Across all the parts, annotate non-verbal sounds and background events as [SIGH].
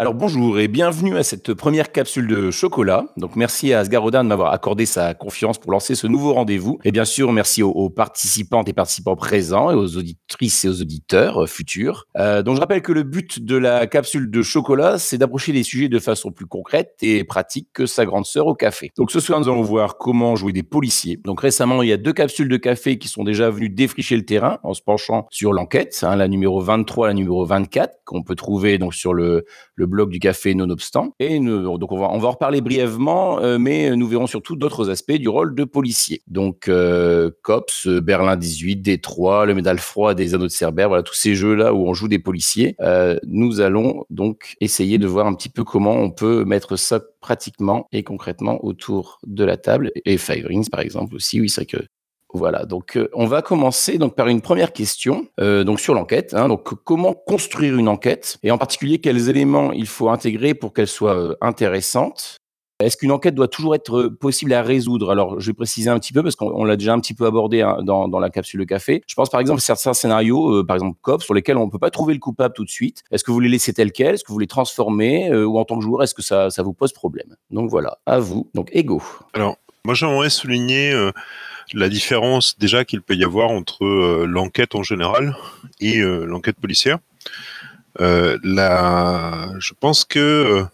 Alors bonjour et bienvenue à cette première capsule de chocolat. Donc merci à Asgar Odin de m'avoir accordé sa confiance pour lancer ce nouveau rendez-vous. Et bien sûr, merci aux, aux participantes et participants présents et aux auditrices et aux auditeurs euh, futurs. Euh, donc je rappelle que le but de la capsule de chocolat, c'est d'approcher les sujets de façon plus concrète et pratique que sa grande sœur au café. Donc ce soir, nous allons voir comment jouer des policiers. Donc récemment, il y a deux capsules de café qui sont déjà venues défricher le terrain en se penchant sur l'enquête, hein, la numéro 23, la numéro 24, qu'on peut trouver donc sur le, le blog du café nonobstant. Et donc on va, on va en reparler brièvement, euh, mais nous verrons surtout d'autres aspects du rôle de policier. Donc euh, COPS, Berlin 18, Détroit, le médaille froid des anneaux de Cerbère, voilà tous ces jeux-là où on joue des policiers. Euh, nous allons donc essayer de voir un petit peu comment on peut mettre ça pratiquement et concrètement autour de la table. Et Five Rings, par exemple, aussi. Oui, c'est vrai que voilà, donc euh, on va commencer donc par une première question euh, donc sur l'enquête. Hein, donc comment construire une enquête et en particulier quels éléments il faut intégrer pour qu'elle soit euh, intéressante? Est-ce qu'une enquête doit toujours être possible à résoudre? Alors, je vais préciser un petit peu parce qu'on l'a déjà un petit peu abordé hein, dans, dans, la capsule de café. Je pense par exemple à certains scénarios, par exemple COP, sur lesquels on ne peut pas trouver le coupable tout de suite. Est-ce que vous les laissez tel quel Est-ce que vous les transformez Ou en tant que joueur, est-ce que ça, ça vous pose problème? Donc voilà, à vous. Donc, Ego. Alors, moi j'aimerais souligner la différence déjà qu'il peut y avoir entre euh, l'enquête en général et euh, l'enquête policière. La... Je pense que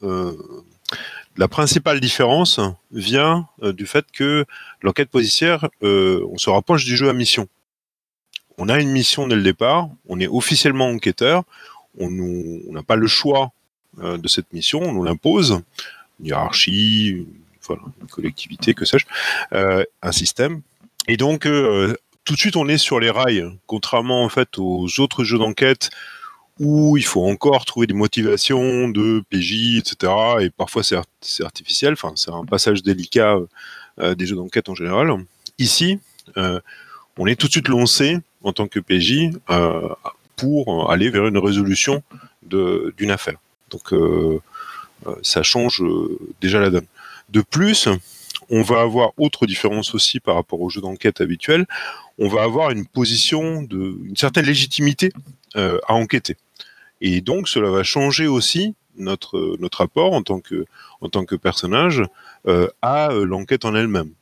la principale différence vient du fait que l'enquête policière, on se rapproche du jeu à mission. On a une mission dès le départ, on est officiellement enquêteur, on n'a pas le choix de cette mission, on nous l'impose, une hiérarchie, une collectivité, que sais-je, euh, un système. Et donc, euh, tout de suite, on est sur les rails, contrairement en fait aux autres jeux d'enquête où il faut encore trouver des motivations de PJ, etc. Et parfois c'est artificiel, enfin c'est un passage délicat euh, des jeux d'enquête en général. Ici, on est tout de suite lancé en tant que PJ pour aller vers une résolution d'une affaire. Donc ça change déjà la donne. De plus, on va avoir autre différence aussi par rapport aux jeux d'enquête habituels. On va avoir une position de, une certaine légitimité euh, à enquêter. Et donc, cela va changer aussi notre notre rapport en tant que personnage euh, à l'enquête en elle-même,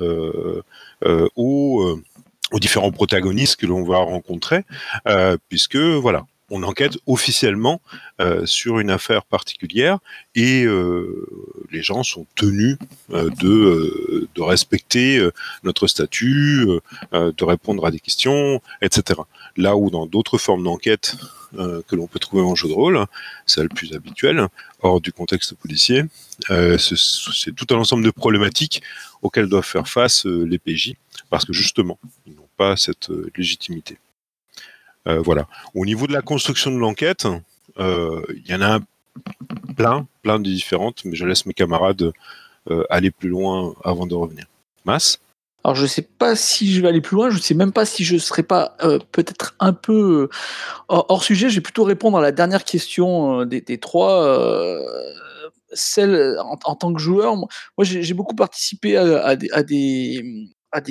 euh, euh aux, euh, différents protagonistes que l'on va rencontrer, euh, puisque voilà, on enquête officiellement euh, sur une affaire particulière et euh, les gens sont tenus euh, de, de, respecter notre statut, de répondre à des questions, etc. Là où dans d'autres formes d'enquête que l'on peut trouver en jeu de rôle, c'est le plus habituel, hors du contexte policier, c'est tout un ensemble de problématiques auxquelles doivent faire face les PJ, parce que justement, ils n'ont pas cette légitimité. Euh, voilà. Au niveau de la construction de l'enquête, euh, il y en a plein, plein de différentes, mais je laisse mes camarades euh, aller plus loin avant de revenir. Mas alors je ne sais pas si je vais aller plus loin, je ne sais même pas si je ne serai pas peut-être un peu hors sujet. Je vais plutôt répondre à la dernière question des, trois. celle en, tant que joueur, moi j'ai beaucoup participé à, des,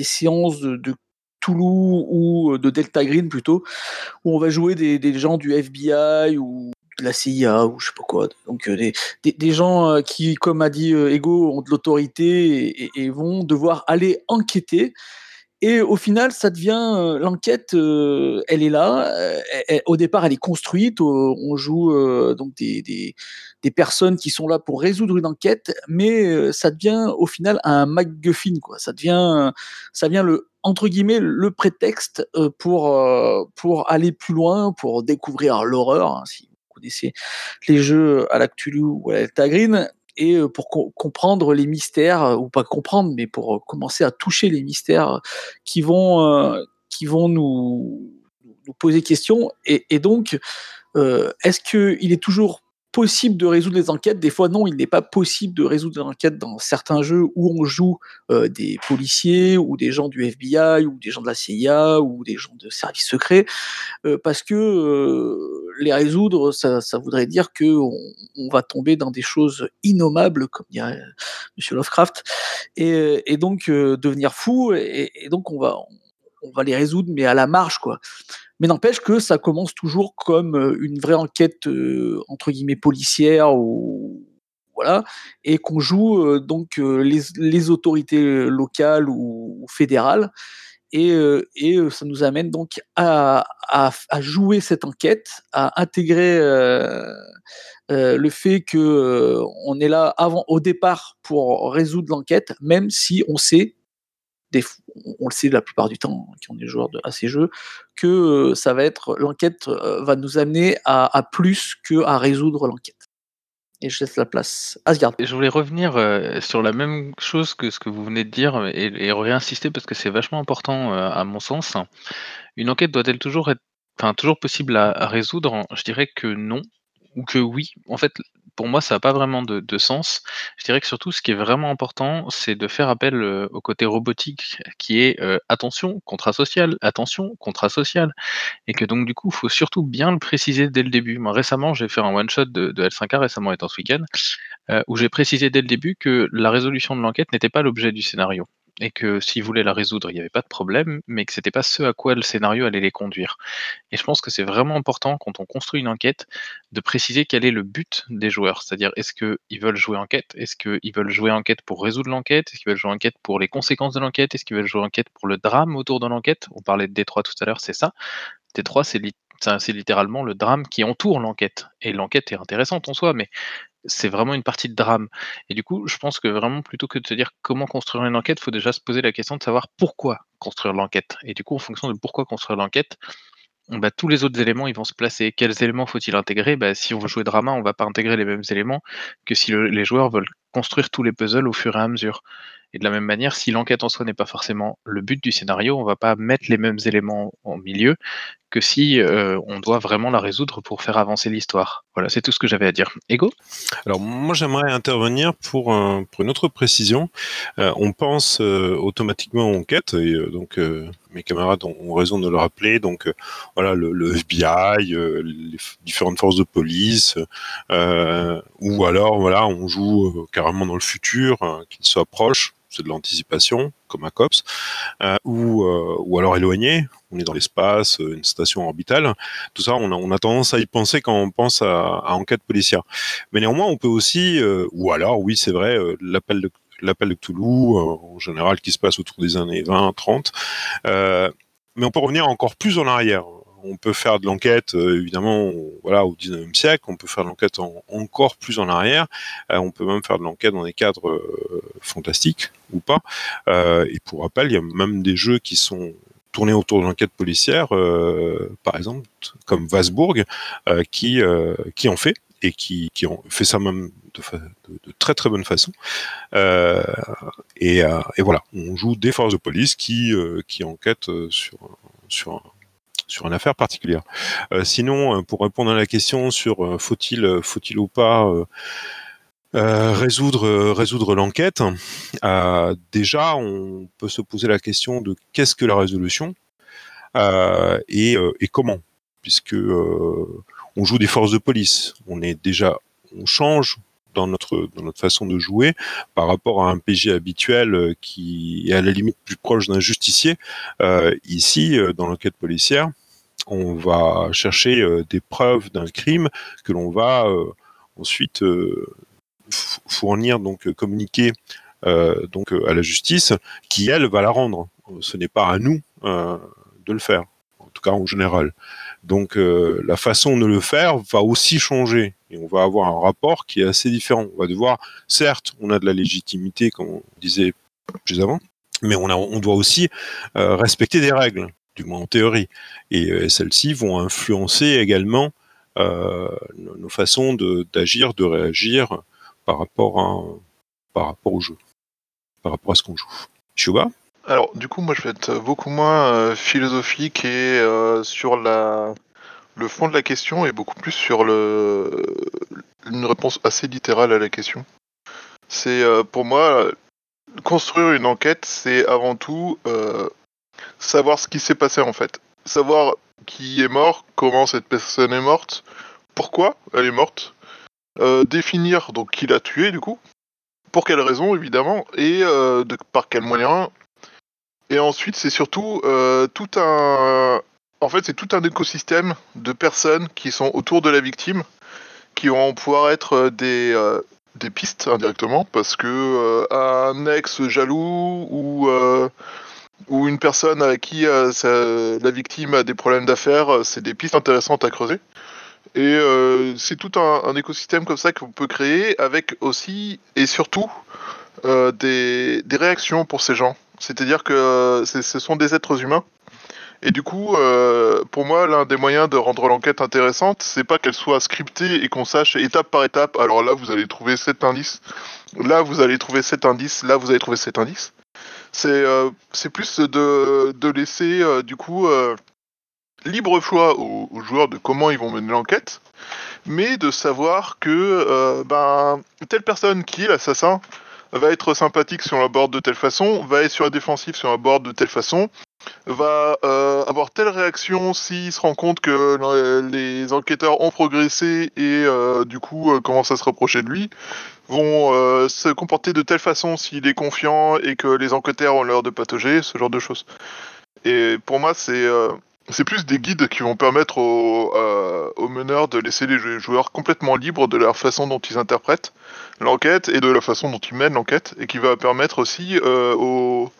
séances de Ou de Delta Green plutôt, où on va jouer des, gens du FBI ou de la CIA ou je sais pas quoi. Donc des, des, gens qui, comme a dit Ego, ont de l'autorité et, vont devoir aller enquêter. Et au final, ça devient l'enquête, euh, elle est là. Elle, au départ, elle est construite. on joue euh, donc des, des, des, personnes qui sont là pour résoudre une enquête, mais ça devient au final un MacGuffin. Quoi. Ça devient, ça devient le entre guillemets le prétexte euh, pour euh, pour aller plus loin, pour découvrir l'horreur. Hein, si vous connaissez les jeux à l'Actulu ou à l'Alta Green, et pour co comprendre les mystères ou pas comprendre, mais pour commencer à toucher les mystères qui vont qui vont nous poser question. Et, et donc, est-ce que il est toujours possible de résoudre les enquêtes. Des fois, non, il n'est pas possible de résoudre des enquêtes dans certains jeux où on joue euh, des policiers ou des gens du FBI ou des gens de la CIA ou des gens de services secrets, euh, parce que euh, les résoudre, ça, ça voudrait dire que on, va tomber dans des choses innommables, comme dirait Monsieur Lovecraft, et, donc devenir fou. Et, donc on va va les résoudre, mais à la marge, quoi. Mais n'empêche que ça commence toujours comme une vraie enquête entre guillemets policière ou voilà, et qu'on joue donc les, autorités locales ou, fédérales. Et, ça nous amène donc à, jouer cette enquête, à intégrer le fait que on est là avant, au départ pour résoudre l'enquête, même si on sait on le sait la plupart du temps, qui on est joueur de, à ces jeux, que ça va être l'enquête va nous amener à, plus que à résoudre l'enquête. Et je laisse la place à Asgard. Je voulais revenir sur la même chose que ce que vous venez de dire et, et réinsister parce que c'est vachement important à mon sens. Une enquête doit-elle toujours être, enfin toujours possible à, à résoudre? Je dirais que non ou que oui. En fait, pour moi, ça n'a pas vraiment de, sens. Je dirais que surtout, ce qui est vraiment important, c'est de faire appel au côté robotique qui est attention, contrat social, attention, contrat social. Et que donc, du coup, il faut surtout bien le préciser dès le début. Moi, récemment, j'ai fait un one-shot de, L5A, récemment étant ce week-end, où j'ai précisé dès le début que la résolution de l'enquête n'était pas l'objet du scénario et que s'ils voulaient la résoudre, il n'y avait pas de problème, mais que c'était pas ce à quoi le scénario allait les conduire. Et je pense que c'est vraiment important quand on construit une enquête de préciser quel est le but des joueurs, c'est-à-dire est-ce qu'ils veulent jouer enquête, est-ce qu'ils veulent jouer enquête pour résoudre l'enquête, est-ce qu'ils veulent jouer enquête pour les conséquences de l'enquête, est-ce qu'ils veulent jouer enquête pour le drame autour de l'enquête? On parlait de Détroit tout à l'heure, c'est ça. Détroit, c'est c'est littéralement le drame qui entoure l'enquête. Et l'enquête est intéressante en soi, mais c'est vraiment une partie de drame. Et du coup, je pense que vraiment, plutôt que de se dire comment construire une enquête, il faut déjà se poser la question de savoir pourquoi construire l'enquête. Et du coup, en fonction de pourquoi construire l'enquête, bah, tous les autres éléments ils vont se placer. Quels éléments faut-il intégrer? Bah, Si on veut jouer drama, on va pas intégrer les mêmes éléments que si les joueurs veulent construire tous les puzzles au fur et à mesure. Et de la même manière, si l'enquête en soi n'est pas forcément le but du scénario, on va pas mettre les mêmes éléments en milieu que si euh, on doit vraiment la résoudre pour faire avancer l'histoire. Voilà, c'est tout ce que j'avais à dire. Ego? Alors moi j'aimerais intervenir pour, pour une autre précision. Euh, on pense euh, automatiquement en enquête, et donc mes camarades ont, raison de le rappeler. Donc voilà, le, FBI, les différentes forces de police, ou alors voilà, on joue carrément dans le futur, qu'il soit proche c'est de l'anticipation, comme un COPS, euh, ou, euh, ou alors éloigné, on est dans l'espace, euh, une station orbitale. Tout ça, on a, on a tendance à y penser quand on pense à, enquête policière. Mais néanmoins, on peut aussi, ou alors, oui, c'est vrai, l'appel de l'appel de Cthulhu, en général, qui se passe autour des années 20, 30. mais on peut revenir encore plus en arrière on peut faire de l'enquête, euh, évidemment, voilà, au 19e siècle, on peut faire de l'enquête encore plus en arrière, euh, on peut même faire de l'enquête dans des cadres euh, fantastiques ou pas. et pour rappel, il y a même des jeux qui sont tournés autour de l'enquête policière, par exemple, comme Vasbourg, qui, qui en fait et qui, qui fait ça même de, très très bonne façon. et, voilà, on joue des forces de police qui, qui enquêtent sur, sur sur une affaire particulière. Euh, sinon, euh, pour répondre à la question sur euh, faut-il ou pas résoudre l'enquête, déjà on peut se poser la question de qu'est-ce que la résolution et, et, comment, puisque on joue des forces de police, on est déjà on change dans notre dans notre façon de jouer par rapport à un PG habituel qui est à la limite plus proche d'un justicier. ici, dans l'enquête policière, on va chercher euh, des preuves d'un crime que l'on va euh, ensuite euh, fournir, donc communiquer donc à la justice, qui elle va la rendre. Ce n'est pas à nous de le faire, en tout cas en général. Donc la façon de le faire va aussi changer et on va avoir un rapport qui est assez différent. On va devoir, certes, on a de la légitimité, comme on disait plus avant, mais on, on doit aussi respecter des règles du moins en théorie. Et euh, celles-ci vont influencer également euh, nos façons d'agir, de, réagir par rapport, à, par rapport au jeu, par rapport à ce qu'on joue. Chouba Alors, du coup, moi, je vais être beaucoup moins euh, philosophique et sur la, le fond de la question et beaucoup plus sur le, une réponse assez littérale à la question. C'est pour moi construire une enquête, c'est avant tout savoir ce qui s'est passé en fait. Savoir qui est mort, comment cette personne est morte, pourquoi elle est morte, euh, définir donc qui l'a tué du coup, pour quelle raison évidemment, et euh, par quel moyen, Et ensuite, c'est surtout euh, tout un. En fait, c'est tout un écosystème de personnes qui sont autour de la victime, qui vont pouvoir être des, des pistes indirectement, parce que un ex jaloux ou, ou une personne avec qui euh, la victime a des problèmes d'affaires, euh, c'est des pistes intéressantes à creuser. Et euh, c'est tout un, écosystème comme ça qu'on peut créer avec aussi et surtout des, des réactions pour ces gens. C'est-à-dire que ce sont des êtres humains. Et du coup, pour moi, l'un des moyens de rendre l'enquête intéressante, c'est pas qu'elle soit scriptée et qu'on sache étape par étape. Alors là, vous allez trouver cet indice. Là, vous allez trouver cet indice. Là, vous allez trouver cet indice. C'est euh, c'est plus de, laisser euh, du coup euh, libre choix aux, joueurs de comment ils vont mener l'enquête, mais de savoir que ben telle personne qui est l'assassin va être sympathique sur la board de telle façon, va être sur la défensive sur la board de telle façon, va euh, avoir telle réaction s'il se rend compte que le- les enquêteurs ont progressé et euh, du coup euh, commencent à se reprocher de lui, vont euh, se comporter de telle façon s'il est confiant et que les enquêteurs ont l'air de patauger, ce genre de choses. Et pour moi, c'est euh, c'est plus des guides qui vont permettre aux, euh, aux meneurs de laisser les jou- joueurs complètement libres de leur façon dont ils interprètent l'enquête et de la façon dont ils mènent l'enquête, et qui va permettre aussi euh, aux,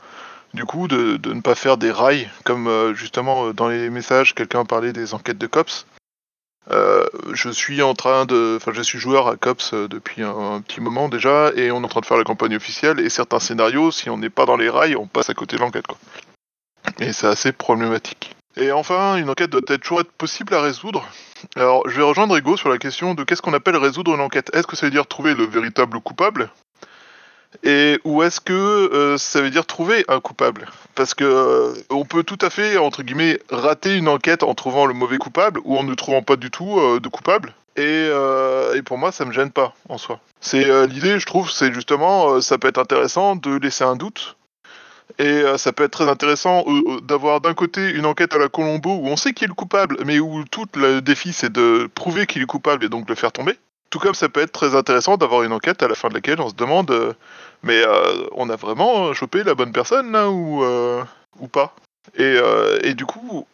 du coup de, ne pas faire des rails, comme euh, justement euh, dans les messages, quelqu'un parlait des enquêtes de COPS. Euh, je suis en train de, enfin, je suis joueur à COPS depuis un, un petit moment déjà, et on est en train de faire la campagne officielle. Et certains scénarios, si on n'est pas dans les rails, on passe à côté de l'enquête, quoi. Et c'est assez problématique. Et enfin, une enquête doit être toujours être possible à résoudre. Alors, je vais rejoindre Ego sur la question de qu'est-ce qu'on appelle résoudre une enquête? Est-ce que ça veut dire trouver le véritable coupable? Et ou est-ce que euh, ça veut dire trouver un coupable? Parce que euh, on peut tout à fait entre guillemets rater une enquête en trouvant le mauvais coupable ou en ne trouvant pas du tout euh, de coupable. Et, pour moi, ça me gêne pas en soi. C'est l'idée, je trouve, c'est justement, ça peut être intéressant de laisser un doute. Et ça peut être très intéressant d'avoir d'un côté une enquête à la Colombo où on sait qui est le coupable, mais où tout le défi c'est de prouver qu'il est coupable et donc le faire tomber. Tout comme ça peut être très intéressant d'avoir une enquête à la fin de laquelle on se demande euh, mais euh, on a vraiment chopé la bonne personne là ou, euh, ou pas? Et, euh, et du coup,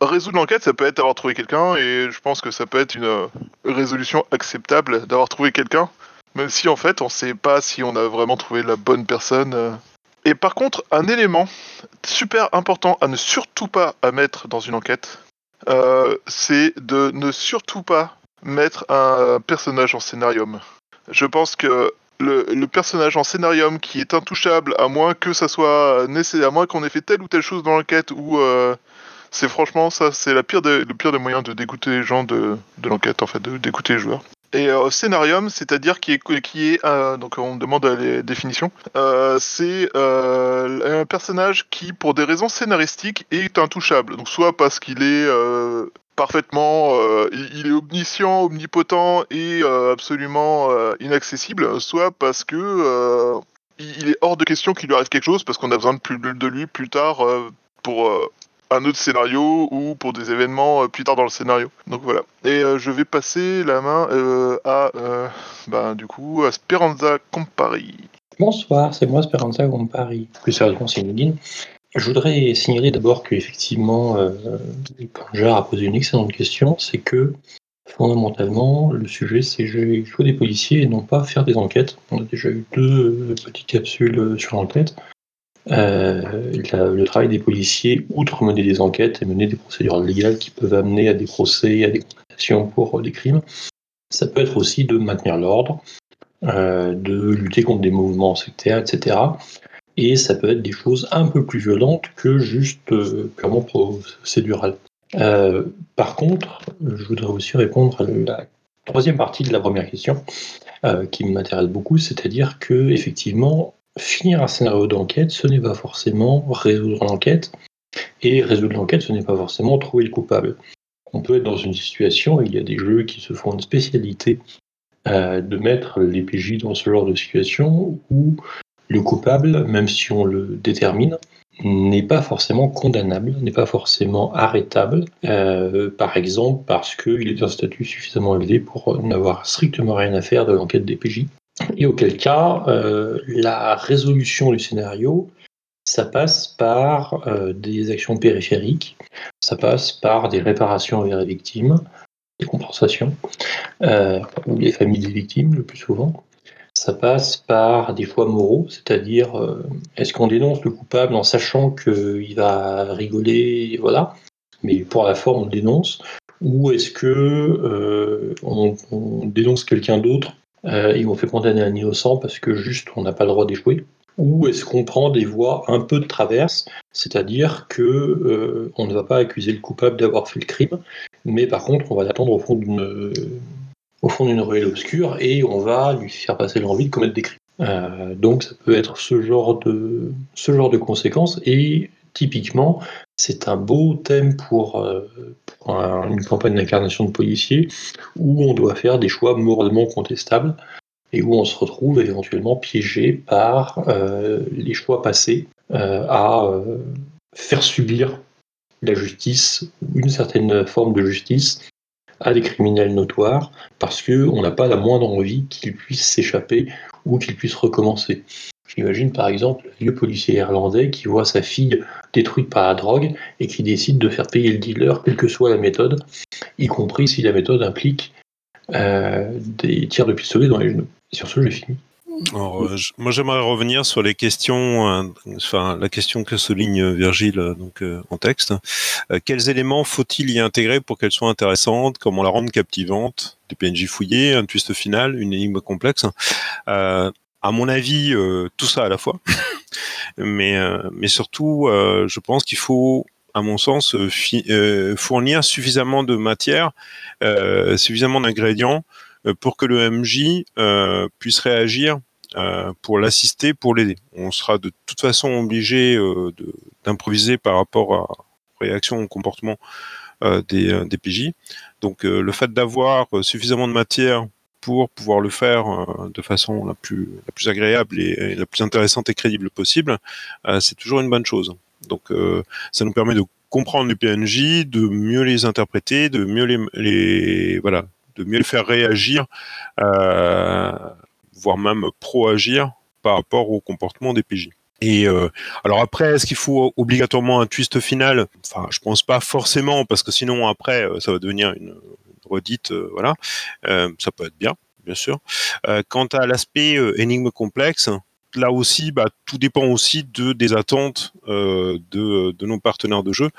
résoudre l'enquête, ça peut être avoir trouvé quelqu'un et je pense que ça peut être une résolution acceptable d'avoir trouvé quelqu'un, même si en fait on sait pas si on a vraiment trouvé la bonne personne. Et par contre, un élément super important à ne surtout pas à mettre dans une enquête, c'est de ne surtout pas mettre un personnage en scénarium. Je pense que le, personnage en scénarium qui est intouchable, à moins que ça soit qu'on ait fait telle ou telle chose dans l'enquête, ou euh, c'est franchement ça, c'est la pire le pire des moyens de dégoûter les gens de, de l'enquête, en fait, de dégoûter les joueurs. Et euh, scénarium, c'est-à-dire qui est, qui est donc on demande les définitions, euh, c'est un personnage qui, pour des raisons scénaristiques, est intouchable. Donc soit parce qu'il est parfaitement, euh, il est omniscient, omnipotent et euh, absolument euh, inaccessible, soit parce que il est hors de question qu'il lui arrive quelque chose parce qu'on a besoin de, lui plus tard pour un autre scénario ou pour des événements plus tard dans le scénario. Donc voilà. Et je vais passer la main à, ben, du coup, à Speranza Compari. Bonsoir, c'est moi Speranza Gompari. Plus sérieusement, c'est Nugin. Je voudrais signaler d'abord qu'effectivement, euh, Kanjar a posé une excellente question, c'est que fondamentalement, le sujet c'est jouer des policiers et non pas faire des enquêtes. On a déjà eu deux euh, petites capsules euh, sur l'enquête. Euh, le travail des policiers, outre mener des enquêtes et mener des procédures légales qui peuvent amener à des procès, à des condamnations pour des crimes, ça peut être aussi de maintenir l'ordre, de lutter contre des mouvements sectaires, etc. Et ça peut être des choses un peu plus violentes que juste euh, purement procédurales. Euh, par contre, je voudrais aussi répondre à la troisième partie de la première question, euh, qui m'intéresse beaucoup, c'est-à-dire que effectivement, finir un scénario d'enquête, ce n'est pas forcément résoudre l'enquête, et résoudre l'enquête, ce n'est pas forcément trouver le coupable. On peut être dans une situation, il y a des jeux qui se font une spécialité de mettre les PJ dans ce genre de situation où le coupable, même si on le détermine, n'est pas forcément condamnable, n'est pas forcément arrêtable, euh, par exemple parce qu'il est d'un statut suffisamment élevé pour n'avoir strictement rien à faire de l'enquête des PJ. Et auquel cas, euh, la résolution du scénario, ça passe par euh, des actions périphériques, ça passe par des réparations envers les victimes, des compensations, ou les familles des victimes le plus souvent. Ça passe par des choix moraux, c'est-à-dire euh, est-ce qu'on dénonce le coupable en sachant qu'il va rigoler, voilà, mais pour la forme on le dénonce, ou est-ce que on, on, dénonce quelqu'un d'autre et on fait condamner un innocent parce que juste on n'a pas le droit d'échouer. Ou est-ce qu'on prend des voies un peu de traverse, c'est-à-dire que euh, on ne va pas accuser le coupable d'avoir fait le crime, mais par contre on va l'attendre au fond d'une au fond d'une ruelle obscure et on va lui faire passer l'envie de commettre des crimes. Euh, donc ça peut être ce genre de ce conséquences et typiquement c'est un beau thème pour, euh, une campagne d'incarnation de policiers où on doit faire des choix moralement contestables et où on se retrouve éventuellement piégé par euh, les choix passés à faire subir la justice, une certaine forme de justice, à des criminels notoires, parce qu'on n'a pas la moindre envie qu'ils puissent s'échapper ou qu'ils puissent recommencer. J'imagine par exemple le vieux policier irlandais qui voit sa fille détruite par la drogue et qui décide de faire payer le dealer, quelle que soit la méthode, y compris si la méthode implique des tirs de pistolet dans les genoux. Sur ce, j'ai fini. Alors, moi, j'aimerais revenir sur les questions, hein, enfin la question que souligne Virgile euh, euh, en texte. Euh, quels éléments faut-il y intégrer pour qu'elle soit intéressante Comment la rendre captivante Des PNJ fouillés, un twist final, une énigme complexe? à mon avis, tout ça à la fois. [LAUGHS] mais surtout, je pense qu'il faut à mon sens, fournir suffisamment de matière, suffisamment d'ingrédients euh, pour que le MJ euh, puisse réagir euh, pour l'assister, pour l'aider. On sera de toute façon obligé d'improviser par rapport à réaction au comportement des, des, PJ. Donc le fait d'avoir suffisamment de matière pour pouvoir le faire de façon la plus, agréable et, la plus intéressante et crédible possible, c'est toujours une bonne chose. Donc ça nous permet de comprendre les PNJ, de mieux les interpréter, de mieux les, voilà, de mieux faire réagir, euh, voire même pro-agir par rapport au comportement des PJ. Et euh, alors après, est-ce qu'il faut obligatoirement un twist final? Enfin, je pense pas forcément, parce que sinon après, euh, ça va devenir une, redite, voilà. ça peut être bien, bien sûr. quant à l'aspect énigme complexe, là aussi, bah, tout dépend aussi de des attentes euh, de, nos partenaires de jeu.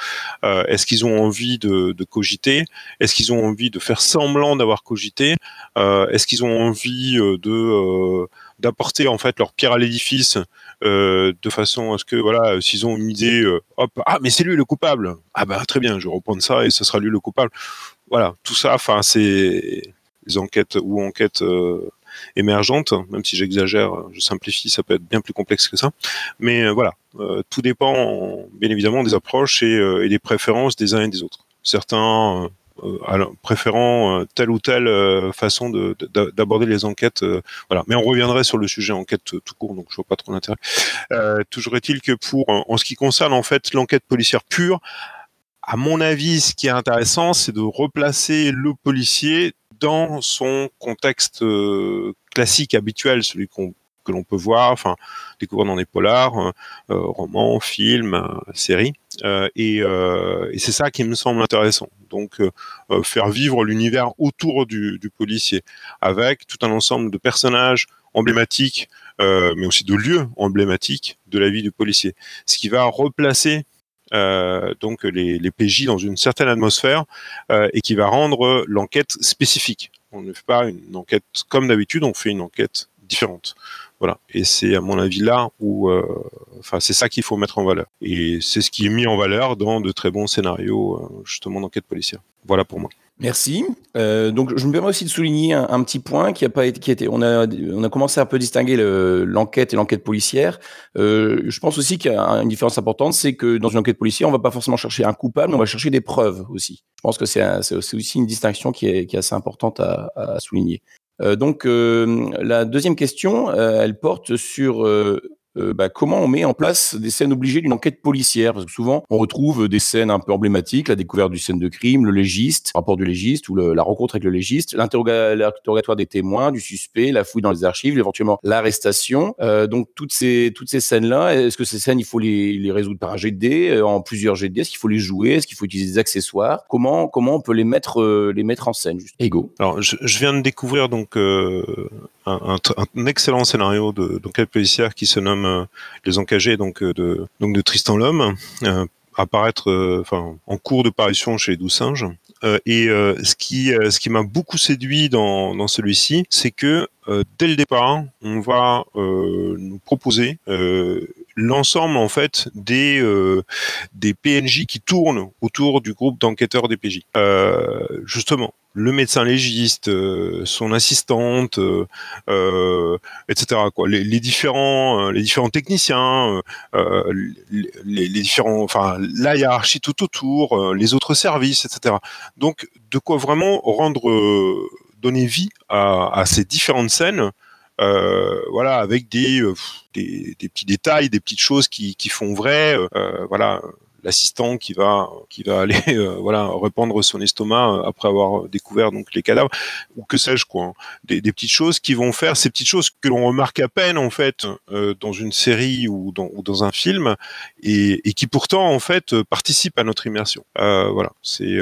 Euh, Est-ce qu'ils ont envie de, cogiter? Est-ce qu'ils ont envie de faire semblant d'avoir cogité? Euh, Est-ce qu'ils ont envie d'apporter en fait leur pierre à l'édifice de façon à ce que voilà, s'ils ont une idée, hop, ah mais c'est lui le coupable. Ah bah très bien, je vais reprendre ça et ce sera lui le coupable. Voilà, tout ça, enfin c'est les enquêtes ou enquêtes émergente, même si j'exagère, je simplifie, ça peut être bien plus complexe que ça. Mais euh, voilà, euh, tout dépend bien évidemment des approches et, euh, des préférences des uns et des autres. Certains préférant telle ou telle façon d'aborder les enquêtes. voilà. Mais on reviendrait sur le sujet enquête tout court, donc je vois pas trop l'intérêt. toujours est-il que pour, en ce qui concerne en fait l'enquête policière pure, à mon avis, ce qui est intéressant, c'est de replacer le policier dans son contexte euh, classique, habituel, celui que l'on peut voir, enfin découvrir dans des polars, euh, euh, romans, films, séries, et, c'est ça qui me semble intéressant. Donc faire vivre l'univers autour du, du, policier, avec tout un ensemble de personnages emblématiques, mais aussi de lieux emblématiques de la vie du policier, ce qui va replacer donc les, les, PJ dans une certaine atmosphère euh, et qui va rendre l'enquête spécifique. On ne fait pas une enquête comme d'habitude, on fait une enquête différente. Voilà. Et c'est à mon avis là où, euh, enfin, c'est ça qu'il faut mettre en valeur. Et c'est ce qui est mis en valeur dans de très bons scénarios, euh, justement, d'enquête policière. Voilà pour moi. Merci. Euh, donc, je me permets aussi de souligner un, petit point qui a pas été, qui était, on a, on a commencé à un peu distinguer l'enquête et l'enquête policière. Euh, je pense aussi qu'il y a une différence importante, c'est que dans une enquête policière, on va pas forcément chercher un coupable, mais on va chercher des preuves aussi. Je pense que c'est aussi une distinction qui est, qui est assez importante à, à souligner. Euh, donc, euh, la deuxième question, euh, elle porte sur euh, bah, comment on met en place des scènes obligées d'une enquête policière? Parce que souvent, on retrouve des scènes un peu emblématiques, la découverte du scène de crime, le légiste, le rapport du légiste ou la rencontre avec le légiste, l'interroga- l'interrogatoire des témoins, du suspect, la fouille dans les archives, éventuellement l'arrestation. Euh, donc toutes ces toutes ces scènes-là, est-ce que ces scènes, il faut les, résoudre par un dés, euh, en plusieurs dés? Est-ce qu'il faut les jouer? Est-ce qu'il faut utiliser des accessoires? Comment comment on peut les mettre les mettre en scène juste? Ego. Alors, je, viens de découvrir donc un, excellent scénario de- d'enquête policière qui se nomme euh, Les Encagés, donc euh, de donc de Tristan Lhomme, euh, apparaître, enfin, en cours de parution chez Doux Singe. Euh, et ce qui ce qui m'a beaucoup séduit dans dans celui-ci, c'est que dès le départ, on va nous proposer l'ensemble en fait des des PNJ qui tournent autour du groupe d'enquêteurs des PJ. Euh, justement, le médecin légiste, euh, son assistante, euh, euh, etc. Quoi. Les, les différents, euh, les différents techniciens, euh, les, les- différents, enfin la hiérarchie tout autour, les autres services, etc. Donc, de quoi vraiment rendre, donner vie à, à ces différentes scènes. Voilà, avec des, des, des petits détails, des petites choses qui, qui font vrai. voilà, l'assistant qui va qui va aller [LAUGHS] euh, voilà son estomac euh, après avoir découvert donc les cadavres ou que sais-je quoi hein. des, petites choses qui vont faire ces petites choses que l'on remarque à peine en fait euh, dans une série ou dans, dans un film et, qui pourtant en fait euh, participent à notre immersion. Voilà. C'est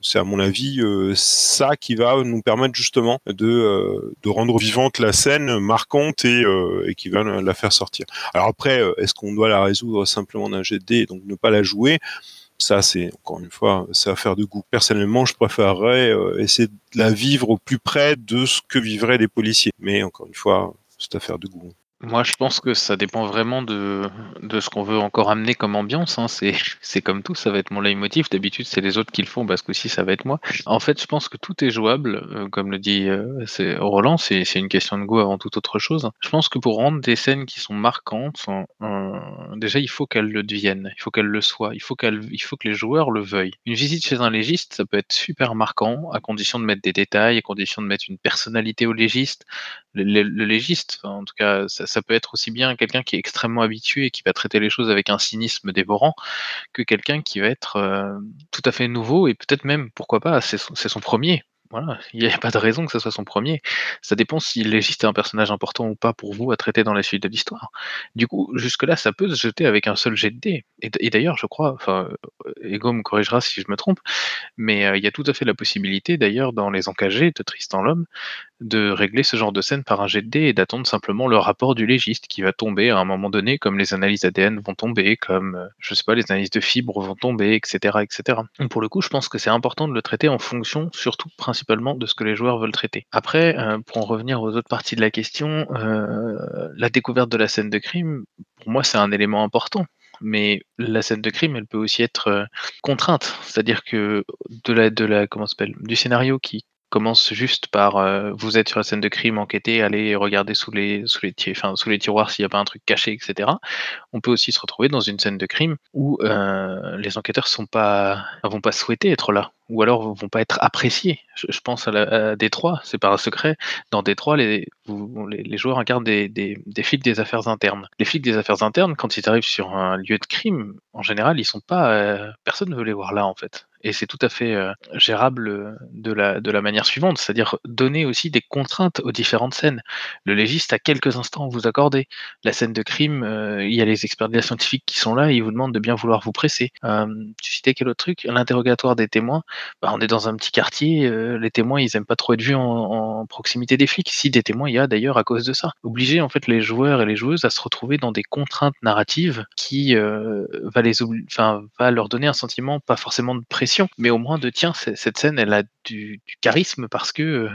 c'est à mon avis ça qui va nous permettre justement de de rendre vivante la scène marquante et, et qui va la faire sortir. Alors après est-ce qu'on doit la résoudre simplement d'un jet de dés donc ne pas la jouer ça, c'est encore une fois, c'est affaire de goût. Personnellement, je préférerais euh, essayer de la vivre au plus près de ce que vivraient les policiers. Mais encore une fois, c'est affaire de goût. Moi, je pense que ça dépend vraiment de, de ce qu'on veut encore amener comme ambiance. hein. C'est, [LAUGHS] c'est comme tout, ça va être mon leitmotiv. D'habitude, c'est les autres qui le font, parce que si ça va être moi. En fait, je pense que tout est jouable. euh, comme le dit euh, c'est Roland, c'est, c'est une question de goût avant toute autre chose. Je pense que pour rendre des scènes qui sont marquantes, euh, déjà, il faut qu'elles le deviennent, il faut qu'elles le soient, il faut, qu'elles, il faut que les joueurs le veuillent. Une visite chez un légiste, ça peut être super marquant, à condition de mettre des détails, à condition de mettre une personnalité au légiste le, légiste, en tout cas, ça, peut être aussi bien quelqu'un qui est extrêmement habitué et qui va traiter les choses avec un cynisme dévorant que quelqu'un qui va être euh, tout à fait nouveau et peut-être même, pourquoi pas, c'est son premier. Voilà, [LAUGHS] il n'y a pas de raison que ce soit son premier. Ça dépend si le légiste est un personnage important ou pas pour vous à traiter dans la suite de l'histoire. Du coup, jusque-là, ça peut se jeter avec un seul jet de dés. Et, et d'ailleurs, je crois, enfin, euh, Ego me corrigera si je me trompe, mais euh, il y a tout à fait la possibilité, d'ailleurs, dans les encagés de Tristan l'Homme, de régler ce genre de scène par un jet de dés et d'attendre simplement le rapport du légiste qui va tomber à un moment donné, comme les analyses ADN vont tomber, comme, euh, je sais pas, les analyses de fibres vont tomber, etc., etc. Donc pour le coup, je pense que c'est important de le traiter en fonction, surtout principalement, de ce que les joueurs veulent traiter. Après, euh, pour en revenir aux autres parties de la question, euh, la découverte de la scène de crime, pour moi, c'est un élément important. Mais la scène de crime, elle peut aussi être euh, contrainte, c'est-à-dire que de la, de la, comment s'appelle, du scénario qui commence juste par vous êtes sur la scène de crime, enquêtez, allez regarder sous les, sous les, sous les tiroirs s'il n'y a pas un truc caché, etc. On peut aussi se retrouver dans une scène de crime où les enquêteurs sont pas, vont pas souhaiter être là, ou alors vont pas être appréciés. Je, pense à, la, à Détroit, c'est pas un secret. Dans Détroit, les, les, joueurs incarnent des, flics des affaires internes. Les flics des affaires internes, quand ils arrivent sur un lieu de crime, en général, ils sont pas, euh, personne ne veut les voir là en fait. Et c'est tout à fait euh, gérable de la, manière suivante, c'est-à-dire donner aussi des contraintes aux différentes scènes. Le légiste a quelques instants à vous accorder. La scène de crime, euh, il y a les experts de la scientifique qui sont là ils vous demandent de bien vouloir vous presser. Tu citais quel autre truc? L'interrogatoire des témoins. Bah, on est dans un petit quartier, euh, les témoins ils aiment pas trop être vus en, proximité des flics. Si des témoins il y a d'ailleurs à cause de ça. Obliger en fait les joueurs et les joueuses à se retrouver dans des contraintes narratives qui euh, va les enfin va leur donner un sentiment pas forcément de pression, mais au moins de tiens cette scène elle a du, charisme parce que euh,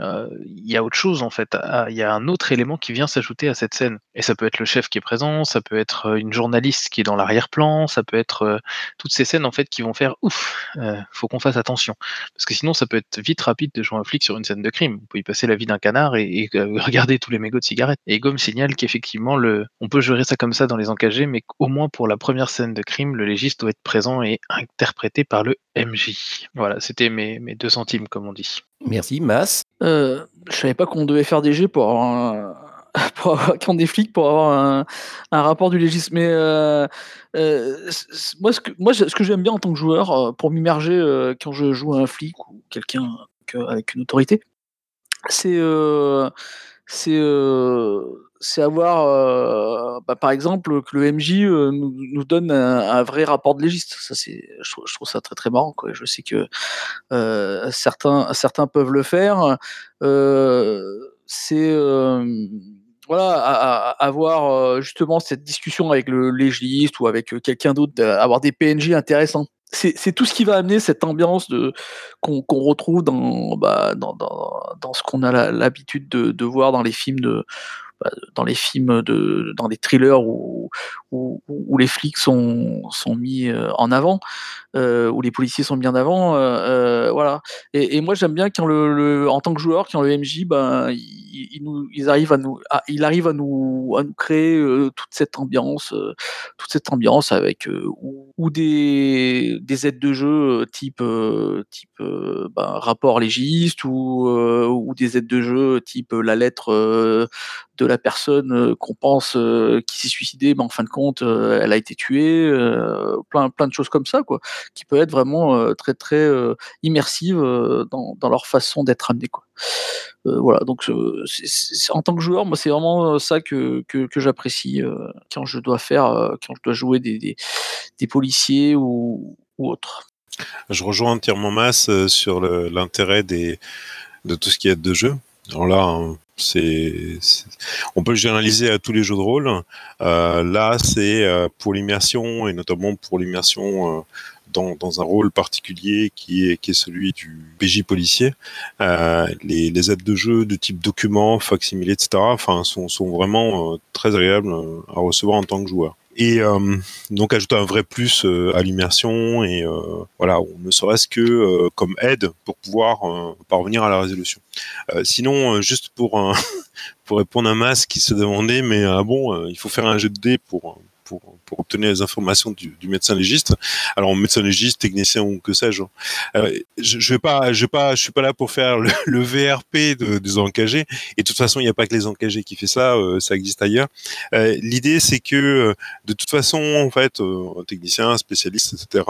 il y a autre chose en fait, Ah, il y a un autre élément qui vient s'ajouter à cette scène. Et ça peut être le chef qui est présent, ça peut être euh, une journaliste qui est dans l'arrière-plan, ça peut être euh, toutes ces scènes en fait qui vont faire ouf, euh, faut qu'on fasse attention. Parce que sinon ça peut être vite rapide de jouer un flic sur une scène de crime. On peut y passer la vie d'un canard et, [LAUGHS] regarder tous les mégots de cigarettes. Et Ego me signale qu'effectivement on peut gérer ça comme ça dans les encagés, mais qu'au moins pour la première scène de crime, le légiste doit être présent et interprété par le MJ. Voilà, c'était mes, mes deux centimes comme on dit. Merci, Mas. Euh, je savais pas qu'on devait faire des jets pour avoir un, [LAUGHS] pour avoir, quand on est flic pour avoir un, un rapport du légiste. Mais euh, euh, moi, ce que, moi, ce que j'aime bien en tant que joueur, euh, pour m'immerger quand je joue à un flic ou quelqu'un que- avec une autorité, c'est c'est avoir, bah, par exemple, que le MJ nous, donne un, vrai rapport de légiste. Ça, je, trouve, ça très très marrant. Quoi. Je sais que certains, certains peuvent le faire. C'est voilà, avoir justement cette discussion avec le légiste ou avec quelqu'un d'autre, d'a- avoir des PNJ intéressants. C'est tout ce qui va amener cette ambiance qu'on retrouve dans, bah, dans, ce qu'on a l'habitude de, voir dans les films de bah, dans les films de dans les thrillers où, les flics sont, sont mis euh, en avant heu, où les policiers sont mis en avant, heu heu, voilà. Et moi j'aime bien quand le en tant que joueur, quand le MJ, ben, il il ils arrivent à nous il arrive à nous à nous créer, toute cette ambiance, toute cette ambiance avec, ou des des aides de jeu, type, type, ben, rapport légiste ou, des aides de jeu type, la lettre, de la personne, qu'on pense, qui s'est suicidée, mais en fin de compte, elle a été tuée, plein plein de choses comme ça, quoi qui peut être vraiment euh, très très euh, immersive euh, dans, dans leur façon d'être amenée quoi. Voilà donc en tant que joueur moi c'est vraiment ça que, que, j'apprécie quand je dois faire quand je dois jouer des, des, policiers ou, ou autres. Je rejoins entièrement Mass sur l'intérêt des de tout ce qui est de jeu. Alors là, hein, c'est, on peut le généraliser à tous les jeux de rôle. Là, c'est pour l'immersion et notamment pour l'immersion dans, un rôle particulier qui est, celui du PJ policier. Euh, les, aides de jeu de type document, facsimilé, etc. Enfin, sont, vraiment euh, très agréables euh, à recevoir en tant que joueur. Et donc ajouter un vrai plus à l'immersion et voilà, ne serait-ce que comme aide pour pouvoir parvenir à la résolution. Sinon, juste pour [LAUGHS] pour répondre à Mas qui se demandait, mais ah bon, il faut faire un jet de dés pour pour, pour obtenir les informations du, du médecin légiste. Alors médecin légiste, technicien ou que sais-je. Euh, je, je vais pas, je vais pas, je suis pas là pour faire le, le VRP de, des engagés. Et de toute façon, il n'y a pas que les engagés qui fait ça, euh, ça existe ailleurs. Euh, L'idée, c'est que euh, de toute façon, en fait, euh, un technicien, spécialiste, etc.,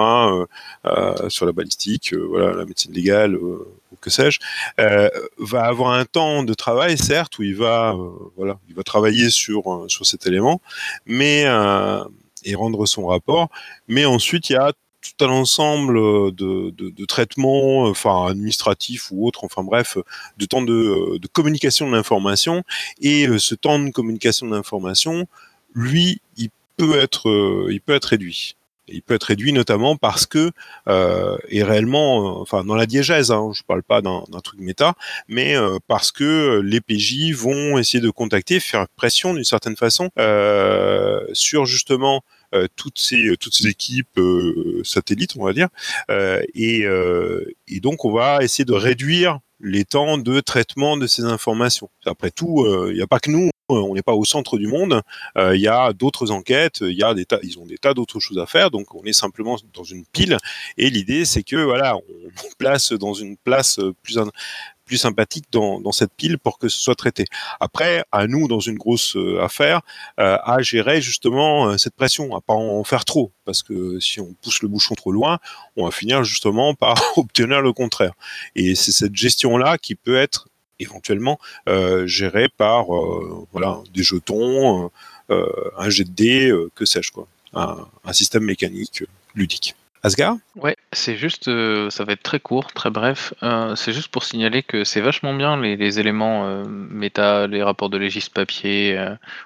sur la balistique, voilà, la médecine légale, euh, que sais-je, euh, va avoir un temps de travail, certes, où il va, euh, travailler sur euh, sur cet élément, mais et rendre son rapport. Mais ensuite, il y a tout un ensemble de, traitements, enfin administratifs ou autres, enfin bref, de temps de, communication de l'information. Et ce temps de communication de l'information, lui, il peut être, il peut être réduit. Il peut être réduit notamment parce que, euh, et réellement, euh, enfin dans la diégèse, hein, je parle pas d'un truc méta, mais euh, parce que les PJ vont essayer de contacter, faire pression d'une certaine façon euh, sur justement euh, toutes ces toutes ces équipes euh, satellites, on va dire, euh, euh, et donc on va essayer de réduire les temps de traitement de ces informations. Après tout, il n'y a pas que nous, on n'est pas au centre du monde. Euh, Il y a d'autres enquêtes, il y a des tas, ils ont des tas d'autres choses à faire. Donc on est simplement dans une pile. Et l'idée, c'est que voilà, on [LAUGHS] place dans une place plus plus sympathique dans, cette pile pour que ce soit traité. Après, à nous, dans une grosse euh, affaire, euh, à gérer justement euh, cette pression, à pas en faire trop, parce que si on pousse le bouchon trop loin, on va finir justement [LAUGHS] par [LAUGHS] obtenir le contraire. Et c'est cette gestion-là qui peut être éventuellement euh, gérée par euh, voilà des jetons, euh, un jet de dés, que sais-je quoi, un, système mécanique ludique. Asgard? Ouais, c'est juste, ça va être très court, très bref. C'est juste pour signaler que c'est vachement bien les, éléments euh, méta, les rapports de légiste papier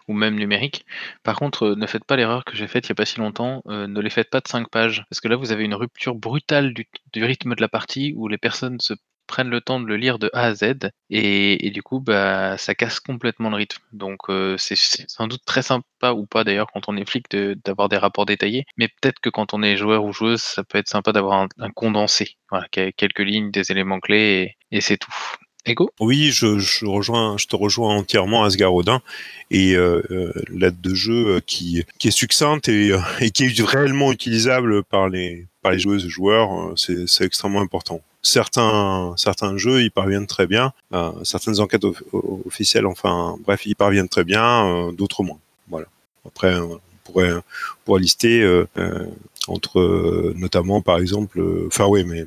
ou même numérique. Par contre, ne faites pas l'erreur que j'ai faite il n'y a pas si longtemps, ne les faites pas de 5 pages. Parce que là, vous avez une rupture brutale du rythme de la partie où les personnes se prennent le temps de le lire de A à Z et, du coup bah ça casse complètement le rythme. Donc euh, c'est sans doute très sympa ou pas d'ailleurs quand on est flic d'avoir des rapports détaillés mais peut-être que quand on est joueur ou joueuse ça peut être sympa d'avoir un, condensé voilà quel- quelques lignes des éléments clés et, c'est tout. Ego? Oui, je, je rejoins, je te rejoins entièrement, Asgard Odin, et euh, euh, l'aide de jeu qui, qui est succincte et, euh, qui est réellement utilisable par les par les joueuses et joueurs, euh, c'est extrêmement important. Certains certains jeux y parviennent très bien, certaines enquêtes officielles, enfin bref, y parviennent très bien, d'autres moins. Voilà. Après, on pourrait, on lister entre notamment par exemple, enfin oui, mais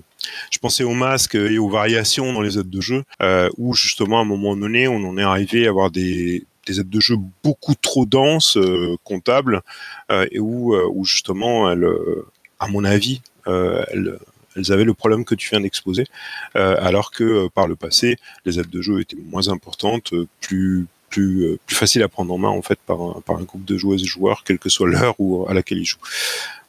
je pensais aux masques et aux variations dans les aides de jeu, euh, où justement à un moment donné, on en est arrivé à avoir des, des aides de jeu beaucoup trop denses, euh, comptables, euh, et où, euh, justement, à mon avis, elles, elles avaient le problème que tu viens d'exposer, alors que par le passé, les aides de jeu étaient moins importantes, plus plus, plus facile à prendre en main en fait par un, par un groupe de joueuses et joueurs, quelle que soit l'heure ou à laquelle ils jouent.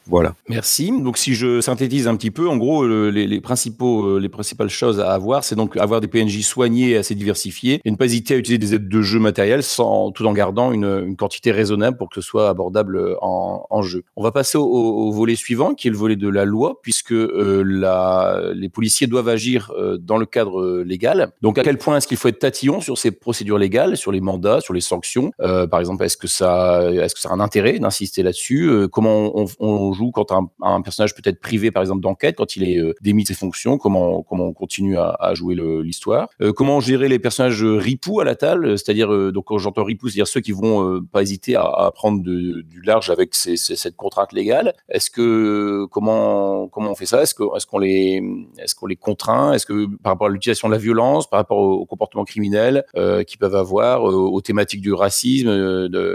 Voilà. Merci. Donc, si je synthétise un petit peu, en gros, les, principaux, euh, les principales choses à avoir, c'est donc avoir des PNJ soignés et assez diversifiés et ne pas hésiter à utiliser des aides de jeu matérielles sans, tout en gardant une, quantité raisonnable pour que ce soit abordable en, jeu. On va passer au, volet suivant, qui est le volet de la loi, puisque euh, les policiers doivent agir euh, dans le cadre légal. Donc, à quel point est-ce qu'il faut être tatillon sur ces procédures légales, sur les mandats, sur les sanctions? Par exemple, est-ce que ça, est-ce que ça a un intérêt d'insister là-dessus? Comment on, on joue quand un, personnage peut être privé, par exemple, d'enquête, quand il est euh, démis de ses fonctions, comment, comment on continue à, jouer l'histoire. Euh, comment gérer les personnages ripoux à la table, c'est-à-dire, euh, donc quand j'entends ripoux, c'est-à-dire ceux qui vont pas hésiter à, prendre du large avec cette contrainte légale. Est-ce que, comment, comment on fait ça? Est-ce qu'on est les, est qu'on les contraint? Est-ce que par rapport à l'utilisation de la violence, par rapport au, comportement criminel qu'ils peuvent avoir, aux thématiques du racisme,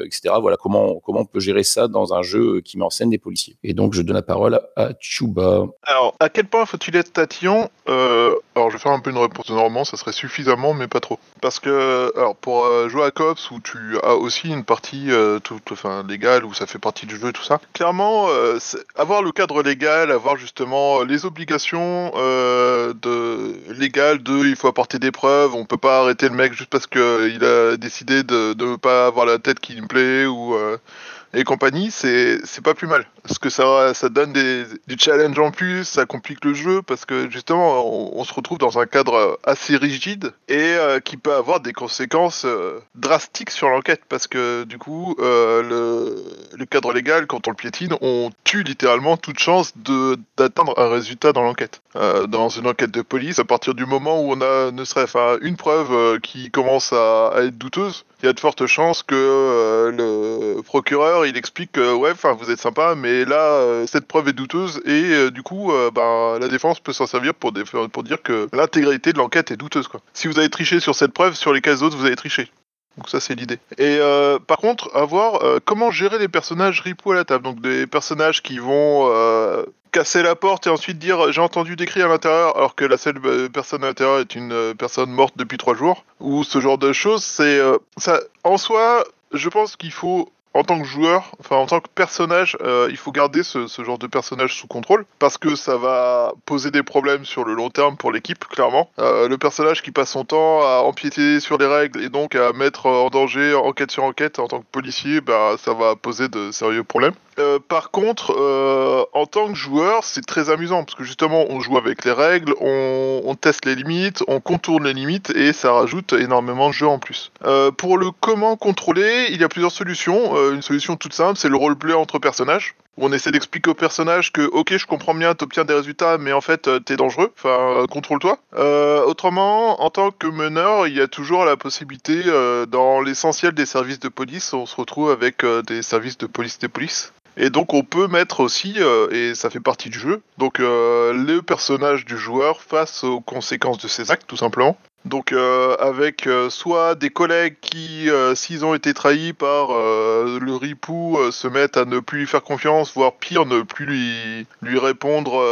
etc. Voilà, comment, comment on peut gérer ça dans un jeu qui met en scène des policiers. Donc, je donne la parole à Chuba. Alors, à quel point faut-il être tatillon euh, Alors, je vais faire un peu une réponse de ça serait suffisamment, mais pas trop. Parce que, alors, pour euh, jouer à Cops, où tu as aussi une partie euh, tout, enfin, légale, où ça fait partie du jeu et tout ça, clairement, avoir le cadre légal, avoir justement les obligations légales de il faut apporter des preuves, on peut pas arrêter le mec juste parce qu'il a décidé de ne pas avoir la tête qui me plaît ou et compagnie, c'est pas plus mal. Parce que ça, ça donne des, du challenge en plus, ça complique le jeu, parce que justement, on, se retrouve dans un cadre assez rigide et euh, qui peut avoir des conséquences euh, drastiques sur l'enquête, parce que du coup, euh, le, le, cadre légal, quand on le piétine, on tue littéralement toute chance d'atteindre un résultat dans l'enquête. dans une enquête de police, à partir du moment où on a ne serait enfin une preuve qui commence à être douteuse, il y a de fortes chances que le procureur il explique que ouais, vous êtes sympa, mais là euh, cette preuve est douteuse et euh, du coup, euh, ben, la défense peut s'en servir pour, dire que l'intégrité de l'enquête est douteuse. Si vous avez triché sur cette preuve, sur les cas autres vous avez triché. Donc ça c'est l'idée. Et par contre, à voir comment gérer les personnages ripou à la table. Donc des personnages qui vont casser la porte et ensuite dire j'ai entendu des cris à l'intérieur alors que la seule personne à l'intérieur est une personne morte depuis trois jours. Ou ce genre de choses, c'est ça. En soi, je pense qu'il faut en tant que joueur, enfin en tant que personnage, euh, il faut garder ce, genre de personnage sous contrôle parce que ça va poser des problèmes sur le long terme pour l'équipe, clairement. Euh, le personnage qui passe son temps à empiéter sur les règles et donc à mettre en danger enquête sur enquête en tant que policier, bah, ça va poser de sérieux problèmes. Euh, par contre, en tant que joueur, c'est très amusant parce que justement, on joue avec les règles, on, teste les limites, on contourne les limites et ça rajoute énormément de jeu en plus. pour le comment contrôler, il y a plusieurs solutions une solution toute simple, c'est le roleplay entre personnages. On essaie d'expliquer au personnage que, ok, je comprends bien, t'obtiens des résultats, mais en fait, euh, t'es dangereux. Enfin, euh, contrôle-toi. autrement, en tant que meneur, il y a toujours la possibilité, dans l'essentiel des services de police, on se retrouve avec des services de police des polices. Et donc on peut mettre aussi, et ça fait partie du jeu, donc le personnage du joueur face aux conséquences de ses actes tout simplement. Donc euh, avec euh, soit des collègues qui, euh, s'ils ont été trahis par le ripou, se mettent à ne plus lui faire confiance, voire pire, ne plus lui, lui répondre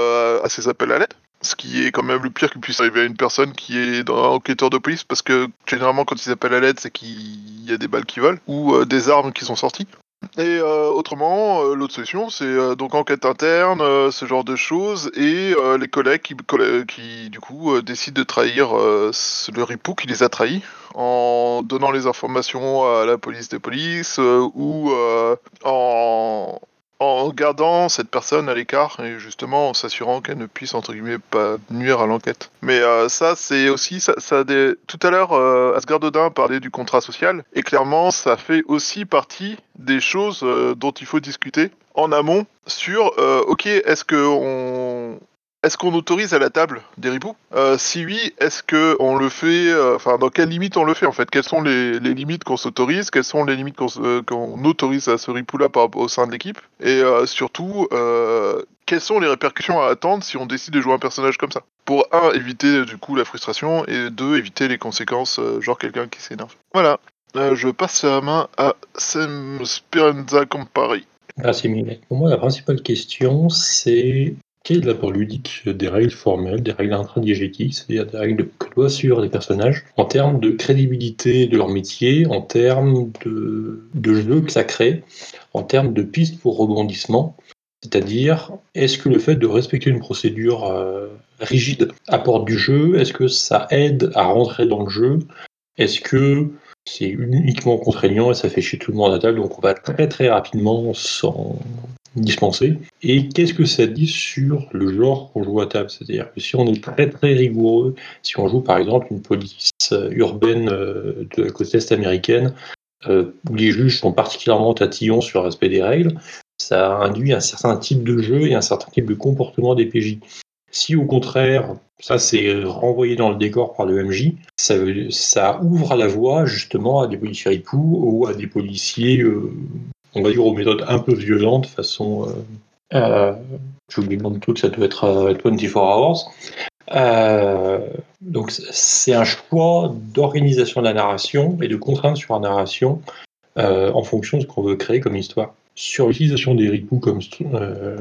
à ses appels à l'aide. Ce qui est quand même le pire qui puisse arriver à une personne qui est un enquêteur de police, parce que généralement quand ils appellent à l'aide, c'est qu'il y a des balles qui volent, ou des armes qui sont sorties. Et euh, autrement, euh, l'autre solution, c'est euh, donc enquête interne, ce genre de choses, et les collègues qui, qui du coup, décident de trahir le ripou qui les a trahis en donnant les informations à la police des polices ou en en gardant cette personne à l'écart et justement en s'assurant qu'elle ne puisse entre guillemets pas nuire à l'enquête. Mais euh, ça c'est aussi ça, tout à l'heure euh, Asgard Odin parlait du contrat social et clairement ça fait aussi partie des choses euh, dont il faut discuter en amont sur ok est-ce que on est-ce qu'on autorise à la table des ripoux? Euh, Si oui, est-ce que on le fait euh, Enfin, dans quelles limites on le fait en fait? Quelles sont les, limites qu'on s'autorise? Quelles sont les limites qu'on se- euh, qu'on autorise à ce ripou-là au sein de l'équipe? Et euh, surtout, euh, quelles sont les répercussions à attendre si on décide de jouer un personnage comme ça? Pour un, éviter du coup la frustration, et deux, éviter les conséquences, euh, genre quelqu'un qui s'énerve. Voilà. Euh, je passe la main à Sam Speranza Campari. Merci Miguel. Pour moi, la principale question, c'est quel est l'apport ludique des règles formelles, des règles intradiégétiques, c'est-à-dire des règles que doivent suivre les personnages, en termes de crédibilité de leur métier, en termes de, de jeu que ça crée, en termes de pistes pour rebondissement. C'est-à-dire, est-ce que le fait de respecter une procédure euh, rigide apporte du jeu? Est-ce que ça aide à rentrer dans le jeu? Est-ce que c'est uniquement contraignant et ça fait chier tout le monde à table, donc on va très très rapidement s'en dispenser. Et qu'est-ce que ça dit sur le genre qu'on joue à table? C'est-à-dire que si on est très très rigoureux, si on joue par exemple une police euh, urbaine euh, de la côte est américaine, euh, où les juges sont particulièrement tatillons sur le respect des règles, ça induit un certain type de jeu et un certain type de comportement des PJ. Si au contraire, ça c'est renvoyé dans le décor par le MJ, ça, ouvre la voie justement à des policiers ripoux ou à des policiers, euh, on va dire aux méthodes un peu violentes, façon. Euh, euh, J'ai oublié le nom de truc, ça doit être euh, 24 Hours. Euh, donc c'est un choix d'organisation de la narration et de contrainte sur la narration euh, en fonction de ce qu'on veut créer comme histoire. Sur l'utilisation des ripoux comme euh,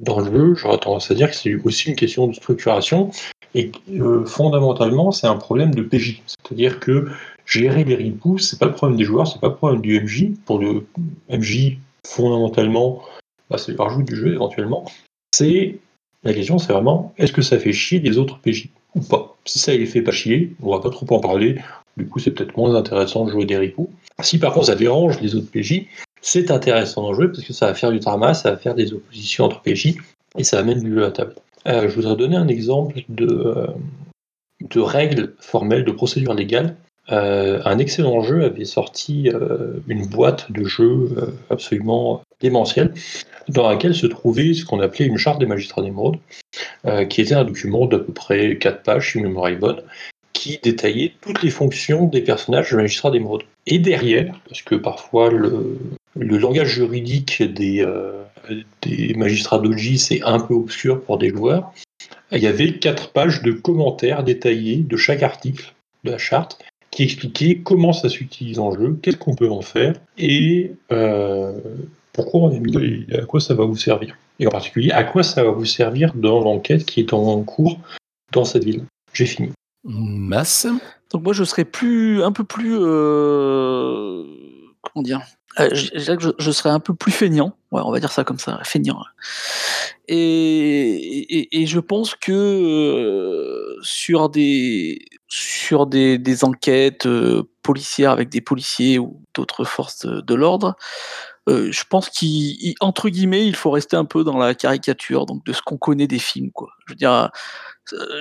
dans le jeu, j'aurais tendance à dire que c'est aussi une question de structuration et euh, fondamentalement c'est un problème de PJ. C'est-à-dire que gérer les ripoux, c'est pas le problème des joueurs, c'est pas le problème du MJ. Pour le MJ, fondamentalement, bah, c'est le rajout du jeu éventuellement. C'est la question, c'est vraiment est-ce que ça fait chier les autres PJ ou pas? Si ça les fait pas chier, on va pas trop en parler. Du coup, c'est peut-être moins intéressant de jouer des ripoux. Si par contre ça dérange les autres PJ, c'est intéressant d'en jouer parce que ça va faire du drama, ça va faire des oppositions entre PJ et ça amène du jeu à table. Euh, je voudrais donner un exemple de, euh, règles formelles, de procédures légales. Euh, un excellent jeu avait sorti une boîte de euh, absolument démentielle dans laquelle se trouvait ce qu'on appelait une charte des magistrats d'émeraude, qui était un document d'à peu près 4 pages, si ma mémoire est bonne, qui détaillait toutes les fonctions des personnages de magistrats d'émeraude. Et derrière, parce que parfois le, le langage juridique des, euh, des magistrats d'OG c'est un peu obscur pour des joueurs, il y avait quatre pages de commentaires détaillés de chaque article de la charte qui expliquait comment ça s'utilise en jeu, qu'est-ce qu'on peut en faire et euh, pourquoi on a mis et à quoi ça va vous servir. Et en particulier, à quoi ça va vous servir dans l'enquête qui est en cours dans cette ville. J'ai fini. Masse Donc moi je serais plus un peu plus euh, comment dire euh, je, je je serais un peu plus feignant, ouais, on va dire ça comme ça, feignant. Et, et, et je pense que euh, sur des sur des, des enquêtes euh, policières avec des policiers ou d'autres forces de, de l'ordre, euh, je pense qu'entre guillemets, il faut rester un peu dans la caricature, donc de ce qu'on connaît des films, quoi. Je veux dire,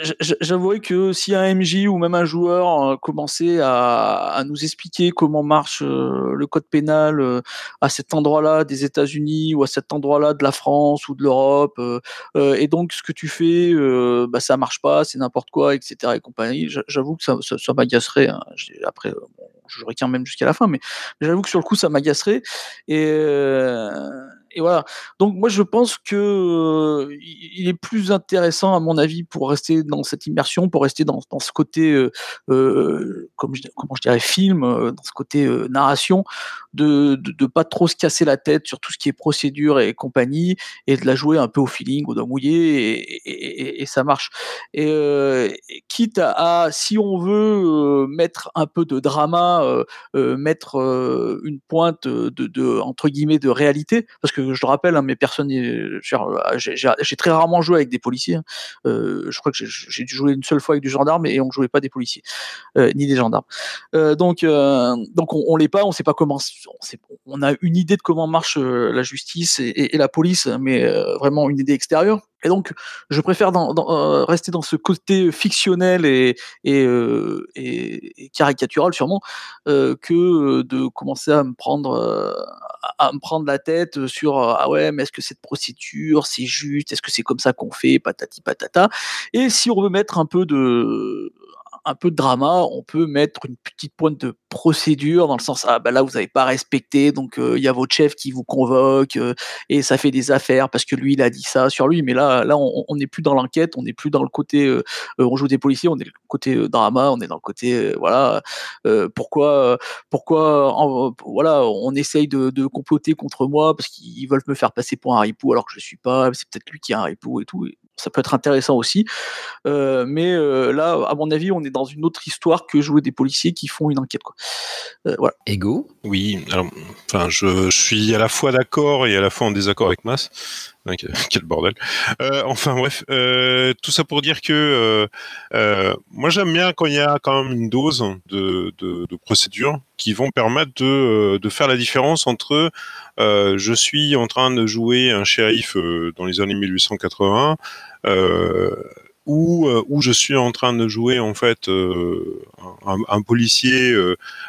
j- j- j'avouerais que si un MJ ou même un joueur euh, commençait à, nous expliquer comment marche euh, le code pénal euh, à cet endroit-là des États-Unis ou à cet endroit-là de la France ou de l'Europe, et donc ce que tu fais, bah, ça marche pas, c'est n'importe quoi, etc. et compagnie, j'a- j'avoue que ça, ça, m'agacerait. hein. Après, bon, je retiens même jusqu'à la fin, mais j'avoue que sur le coup, ça m'agacerait. Et, et voilà. Donc moi, je pense que euh, il est plus intéressant, à mon avis, pour rester dans cette immersion, pour rester dans, ce côté, euh, euh, comment je dirais, film, dans ce côté narration, de, de, pas trop se casser la tête sur tout ce qui est procédure et compagnie, et de la jouer un peu au feeling, au doigt mouillé, et, ça marche. Et, quitte à, si on veut mettre un peu de drama, mettre une pointe de, de entre guillemets de réalité, parce que je le rappelle, hein, mes personnes, euh, genre, j'ai très rarement joué avec des policiers. hein. Euh, je crois que j'ai- dû jouer une seule fois avec du gendarme et on jouait pas des policiers euh, ni des gendarmes. Euh, donc, donc on, on l'est pas, on sait pas comment, on, sait- on a une idée de comment marche la justice et, la police, mais vraiment une idée extérieure. Et donc, je préfère dans- dans, euh, rester dans ce côté fictionnel et, et, euh, et- caricatural sûrement euh, que euh, de commencer à me prendre euh, à, me prendre la tête sur ah ouais, mais est-ce que cette procédure c'est juste, est-ce que c'est comme ça qu'on fait, patati patata. Et si on veut mettre un peu de un peu de drama, on peut mettre une petite pointe de procédure dans le sens ah bah là vous n'avez pas respecté donc il y a votre chef qui vous convoque et ça fait des affaires parce que lui il a dit ça sur lui. Mais là là on n'est plus dans l'enquête on n'est plus dans le côté on joue des policiers on est le côté drama on est dans le côté voilà pourquoi pourquoi voilà on essaye de, de, comploter contre moi parce qu'ils veulent me faire passer pour un ripou alors que je suis pas c'est peut-être lui qui est un ripou et tout ça peut être intéressant aussi. Euh, mais euh, là, à mon avis, on est dans une autre histoire que jouer des policiers qui font une enquête. Euh, voilà. Ego? Oui, alors, enfin, je, suis à la fois d'accord et à la fois en désaccord avec Mas. [LAUGHS] quel bordel. enfin bref, tout ça pour dire que moi j'aime bien quand il y a quand même une dose de, procédures qui vont permettre de, faire la différence entre je suis en train de jouer un shérif dans les années 1880 euh, où, euh, où je suis en train de jouer en fait euh, un, policier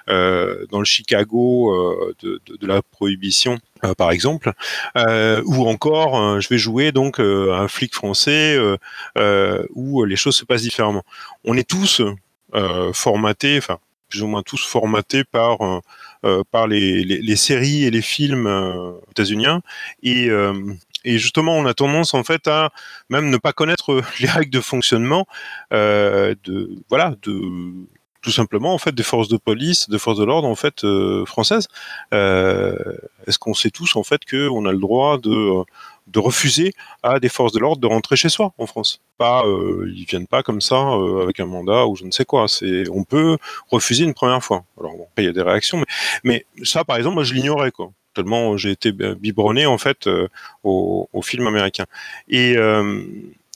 dans le Chicago de, la prohibition par exemple, ou encore je vais jouer donc un flic français où les choses se passent différemment. On est tous formatés, enfin plus ou moins tous formatés par par les, les, les, séries et les films états-uniens et et justement, on a tendance en fait à même ne pas connaître [LAUGHS] les règles de fonctionnement euh, de voilà de tout simplement en fait des forces de police, des forces de l'ordre en fait euh, françaises. Euh, Est-ce qu'on sait tous en fait qu'on a le droit de de refuser à des forces de l'ordre de rentrer chez soi en France? Pas, euh, ils viennent pas comme ça euh, avec un mandat ou je ne sais quoi. C'est, on peut refuser une première fois. Alors bon, il y a des réactions, mais, mais ça, par exemple, moi, je l'ignorais quoi tellement j'ai été biberonné en fait euh, au, au, film américain. Et, euh,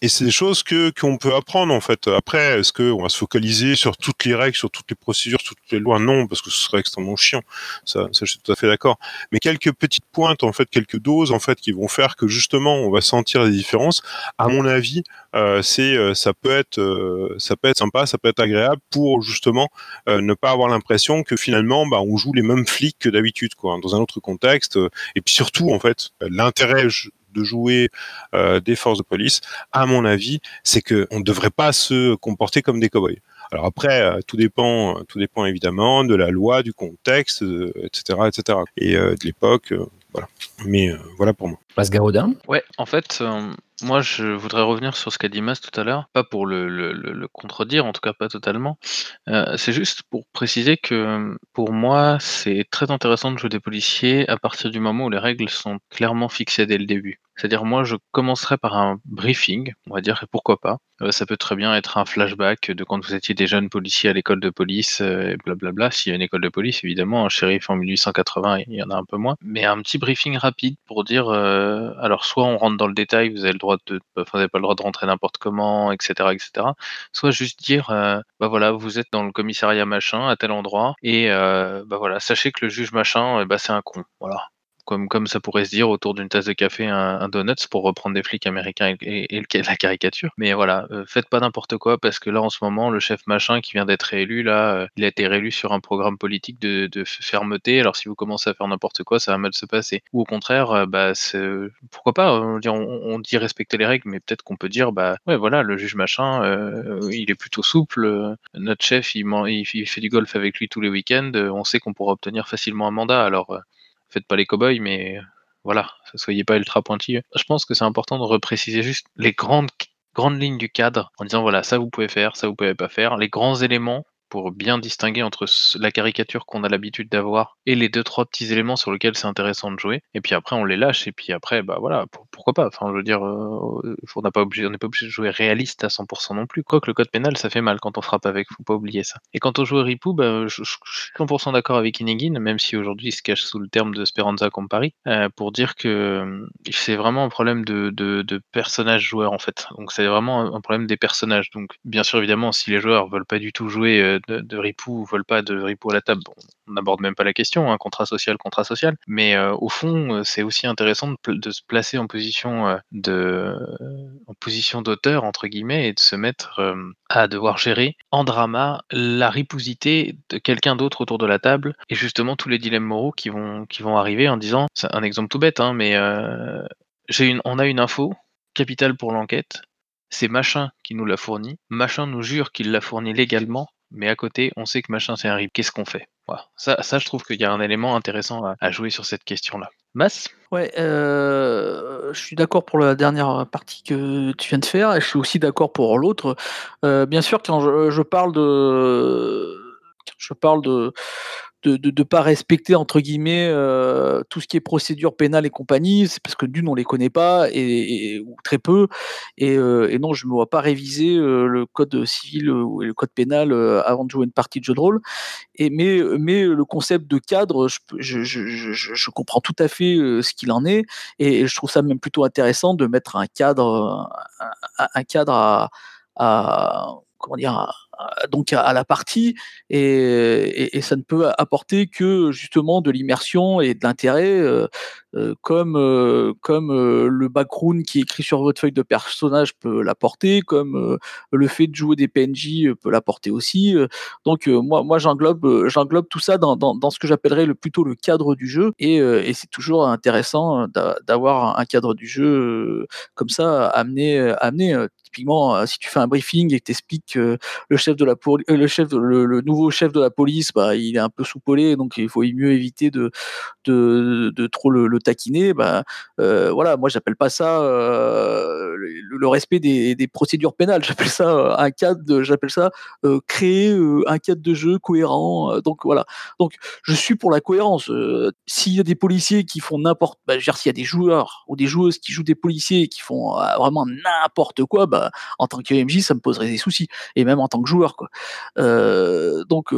et c'est des choses que qu'on peut apprendre en fait. Après, est-ce qu'on va se focaliser sur toutes les règles, sur toutes les procédures, sur toutes les lois? Non, parce que ce serait extrêmement chiant. Ça, je suis tout à fait d'accord. Mais quelques petites pointes, en fait, quelques doses, en fait, qui vont faire que justement, on va sentir les différences. À mon avis, euh, c'est euh, ça peut être euh, ça peut être sympa, ça peut être agréable pour justement ne pas avoir l'impression que finalement, bah, on joue les mêmes flics que d'habitude, quoi, dans un autre contexte. Et puis surtout, en fait, l'intérêt de jouer euh, des forces de police, à mon avis, c'est qu'on ne devrait pas se comporter comme des cow-boys. Alors après, euh, tout dépend, tout dépend évidemment de la loi, du contexte, etc., euh, etc., et de l'époque, voilà. Mais voilà pour moi. Passe Garodin Ouais, en fait, moi, je voudrais revenir sur ce qu'a dit Mas tout à l'heure, pas pour le, le, le, contredire, en tout cas pas totalement. Euh, c'est juste pour préciser que pour moi, c'est très intéressant de jouer des policiers à partir du moment où les règles sont clairement fixées dès le début. C'est-à-dire, moi, je commencerai par un briefing, on va dire, et pourquoi pas. Euh, ça peut très bien être un flashback de quand vous étiez des jeunes policiers à l'école de police, euh, et blablabla. S'il y a une école de police, évidemment, un shérif en 1880, il y en a un peu moins. Mais un petit briefing rapide pour dire, euh, alors, soit on rentre dans le détail, vous avez le droit de, vous n'avez pas le droit de rentrer n'importe comment, etc., etc. Soit juste dire, bah voilà, vous êtes dans le commissariat machin, à tel endroit, et bah voilà, sachez que le juge machin, bah c'est un con. Voilà comme, comme ça pourrait se dire autour d'une tasse de café, un, un donuts pour reprendre des flics américains et, la caricature. Mais voilà, euh, faites pas n'importe quoi parce que là en ce moment, le chef machin qui vient d'être réélu, là, euh, il a été réélu sur un programme politique de, fermeté. Alors si vous commencez à faire n'importe quoi, ça va mal se passer. Ou au contraire, euh, bah pourquoi pas on, dit respecter les règles, mais peut-être qu'on peut dire bah ouais voilà, le juge machin, il est plutôt souple. notre chef, il, il, fait du golf avec lui tous les week-ends. on sait qu'on pourra obtenir facilement un mandat. Alors faites pas les cow-boys, mais voilà, soyez pas ultra pointilleux. Je pense que c'est important de repréciser juste les grandes, grandes lignes du cadre en disant voilà, ça vous pouvez faire, ça vous pouvez pas faire. Les grands éléments pour bien distinguer entre la caricature qu'on a l'habitude d'avoir et les deux trois petits éléments sur lesquels c'est intéressant de jouer. Et puis après on les lâche et puis après bah voilà pourquoi pas? Enfin je veux dire euh, on n'a pas obligé on n'est pas obligé de jouer réaliste à 100% non plus. Quoique le code pénal ça fait mal quand on frappe avec, faut pas oublier ça. Et quand on joue à Ripou, bah, je, suis 100% d'accord avec Inigin, même si aujourd'hui il se cache sous le terme de Speranza Compari, euh, pour dire que euh, c'est vraiment un problème de, de, de personnage joueur en fait. Donc c'est vraiment un problème des personnages. Donc bien sûr évidemment si les joueurs veulent pas du tout jouer de, de, de ripoux veulent pas de ripoux à la table, on n'aborde même pas la question, hein, contrat social, contrat social. Mais euh, au fond, c'est aussi intéressant de, se placer en position de, en position d'auteur entre guillemets et de se mettre à devoir gérer en drama la ripousité de quelqu'un d'autre autour de la table et justement tous les dilemmes moraux qui vont qui vont arriver en disant, c'est un exemple tout bête, hein, mais j'ai une, on a une info capitale pour l'enquête c'est Machin qui nous l'a fourni. Machin nous jure qu'il l'a fourni légalement, mais à côté, on sait que Machin c'est un rip. Qu'est-ce qu'on fait? Voilà. ça, ça, je trouve qu'il y a un élément intéressant à, jouer sur cette question-là. Mass Ouais, euh, je suis d'accord pour la dernière partie que tu viens de faire, et je suis aussi d'accord pour l'autre. Euh, bien sûr, quand je parle de, je parle de, de ne pas respecter entre guillemets euh, tout ce qui est procédure pénale et compagnie, c'est parce que d'une on les connaît pas et, ou très peu. Et, euh, et, non je me vois pas réviser euh, le code civil ou le code pénal avant de jouer une partie de jeu de rôle. Mais mais le concept de cadre, je, comprends tout à fait ce qu'il en est. Et, je trouve ça même plutôt intéressant de mettre un cadre un, cadre à, à comment dire donc à, la partie et, ça ne peut apporter que justement de l'immersion et de l'intérêt euh, euh, comme euh, comme euh, le background qui est écrit sur votre feuille de personnage peut l'apporter comme le fait de jouer des PNJ peut l'apporter aussi donc moi moi j'englobe j'englobe tout ça dans, dans, dans ce que j'appellerais le plutôt le cadre du jeu. Et, et c'est toujours intéressant d'avoir un cadre du jeu comme ça amené amené typiquement si tu fais un briefing et que t'expliques le chef de la le chef le, nouveau chef de la police bah il est un peu soupolé donc il faut mieux éviter de de, de trop le, le taquiner, bah, euh, voilà, moi j'appelle pas ça euh, le, respect des, procédures pénales, [LAUGHS] j'appelle ça euh, un cadre, j'appelle ça créer un cadre de jeu cohérent. donc voilà, donc je suis pour la cohérence. s'il y a des policiers qui font n'importe, bah, s'il y a des joueurs ou des joueuses qui jouent des policiers qui font vraiment n'importe quoi, bah, en tant que MJ ça me poserait des soucis et même en tant que joueur donc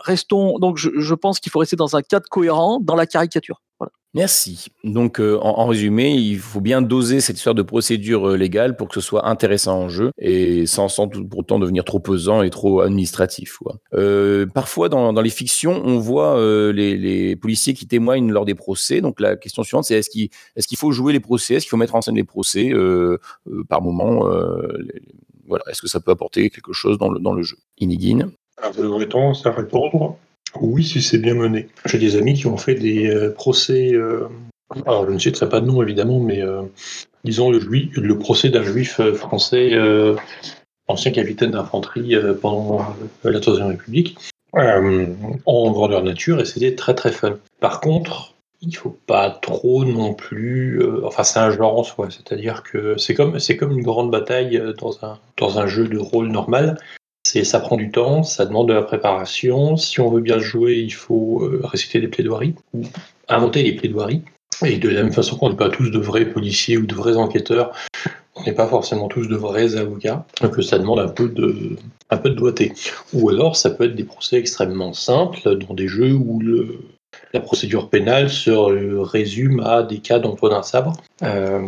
restons, donc je pense qu'il faut rester dans un cadre cohérent, dans la caricature. Voilà. Merci. Donc, euh, en, en, résumé, il faut bien doser cette histoire de procédure euh, légale pour que ce soit intéressant en jeu et sans, sans pour autant devenir trop pesant et trop administratif. Quoi. Euh, parfois, dans, dans, les fictions, on voit euh, les, les, policiers qui témoignent lors des procès. Donc, la question suivante, c'est est-ce qu'il est faut jouer les procès? Est-ce qu'il faut mettre en scène les procès euh, euh, par moment les, voilà. Est-ce que ça peut apporter quelque chose dans le, dans le jeu? Inigine tendance à répondre oui, si c'est bien mené. J'ai des amis qui ont fait des euh, procès. Euh, alors, je ne citerai pas de nom évidemment, mais euh, disons le, le procès d'un juif français, ancien capitaine d'infanterie pendant la Troisième République, en grandeur nature, et c'était très très fun. Par contre, il faut pas trop non plus. enfin, c'est un genre en soi, c'est-à-dire que c'est comme comme une grande bataille dans un dans un jeu de rôle normal ça prend du temps, ça demande de la préparation. Si on veut bien jouer, il faut euh, réciter des plaidoiries ou inventer des plaidoiries. Et de la même façon qu'on n'est pas tous de vrais policiers ou de vrais enquêteurs, on n'est pas forcément tous de vrais avocats. Donc ça demande un peu de, un peu de doigté. Ou alors ça peut être des procès extrêmement simples dans des jeux où la procédure pénale se résume à des cas d'emploi d'un sabre. Euh,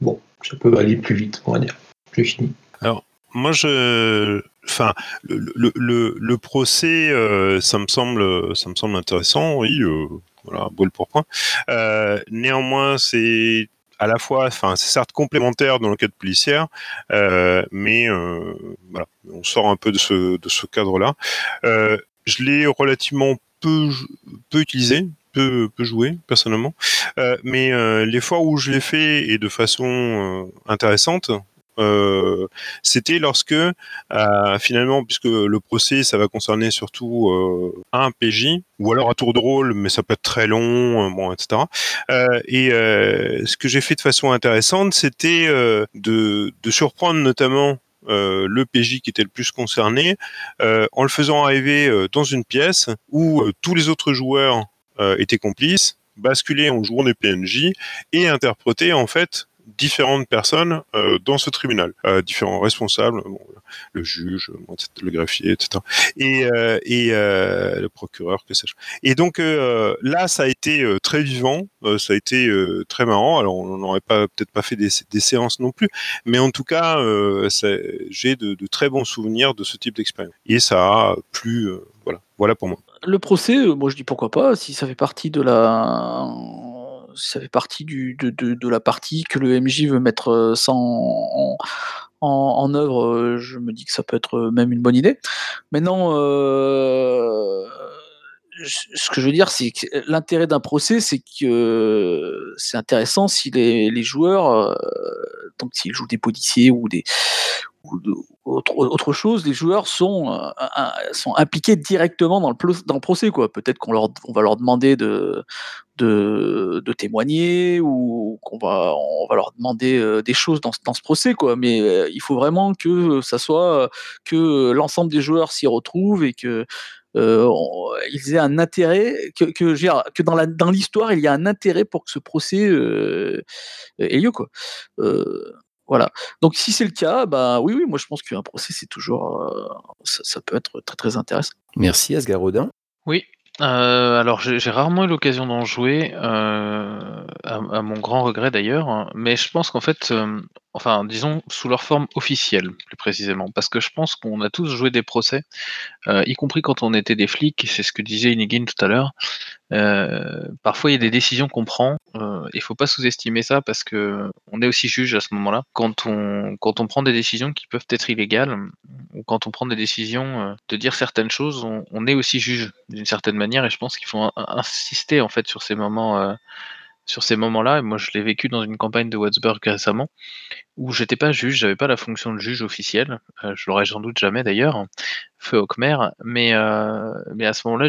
bon, ça peut aller plus vite, on va dire. J'ai fini. Alors, moi, je, enfin, le, le, le, procès, euh, ça me semble, ça me semble intéressant. Oui, euh, voilà, brûle pour point. Euh, néanmoins, c'est à la fois, enfin, c'est certes complémentaire dans l'enquête policière, euh, mais voilà, on sort un peu de ce, cadre-là. Je l'ai relativement peu, peu utilisé, peu, peu joué personnellement, mais les fois où je l'ai fait et de façon intéressante, euh, c'était lorsque euh, finalement, puisque le procès, ça va concerner surtout euh, un PJ, ou alors à tour de rôle, mais ça peut être très long, bon, etc. et ce que j'ai fait de façon intéressante, c'était de, de surprendre notamment euh, le PJ qui était le plus concerné, euh, en le faisant arriver euh, dans une pièce où tous les autres joueurs étaient complices, basculer en jouant des PNJ et interpréter en fait différentes personnes euh, dans ce tribunal, euh, différents responsables, le juge, le greffier, etc. Et, euh, et euh, le procureur, que sais-je. Et donc euh, là, ça a été euh, très vivant, euh, ça a été euh, très marrant. Alors on n'aurait pas peut-être pas fait des, séances non plus, mais en tout cas, euh, j'ai de, très bons souvenirs de ce type d'expérience. Et ça a plu, euh, voilà, voilà pour moi. Le procès, euh, moi je dis pourquoi pas, si ça fait partie de la ça fait partie du, de, de, la partie que le MJ veut mettre ça en, œuvre, je me dis que ça peut être même une bonne idée. Maintenant, euh, ce que je veux dire, c'est que l'intérêt d'un procès, c'est que c'est intéressant si les, joueurs, euh, donc s'ils jouent des policiers ou des autre, chose, les joueurs sont, euh, impliqués directement dans le, procès. Peut-être qu'on va leur demander de, témoigner ou qu'on va, leur demander euh, des choses dans, ce procès. Quoi. Mais euh, il faut vraiment que l'ensemble des joueurs s'y retrouvent et que aient un intérêt, que, dans, dans l'histoire, il y a un intérêt pour que ce procès ait lieu. Quoi. Voilà. Donc si c'est le cas, bah oui, oui, moi je pense qu'un procès, c'est toujours, euh, ça, ça, peut être très très intéressant. Merci Asgar Rodin. Oui. Euh, alors j'ai rarement eu l'occasion d'en jouer, euh, à, à, mon grand regret d'ailleurs, hein, mais je pense qu'en fait, euh, enfin disons sous leur forme officielle plus précisément, parce que je pense qu'on a tous joué des procès, euh, y compris quand on était des flics, c'est ce que disait Inigine tout à l'heure. Euh, parfois il y a des décisions qu'on prend, euh, il faut pas sous-estimer ça parce que on est aussi juge à ce moment-là. Quand on quand on prend des décisions qui peuvent être illégales, ou quand on prend des décisions de dire certaines choses, on est aussi juge d'une certaine manière, et je pense qu'il faut insister en fait sur ces moments sur ces moments-là. Moi, je l'ai vécu dans une campagne de Wattsburg récemment, où j'étais pas juge, j'avais pas la fonction de juge officielle. Euh, je l'aurais sans doute jamais d'ailleurs, feu Hockmer. Mais, euh, mais à ce moment-là,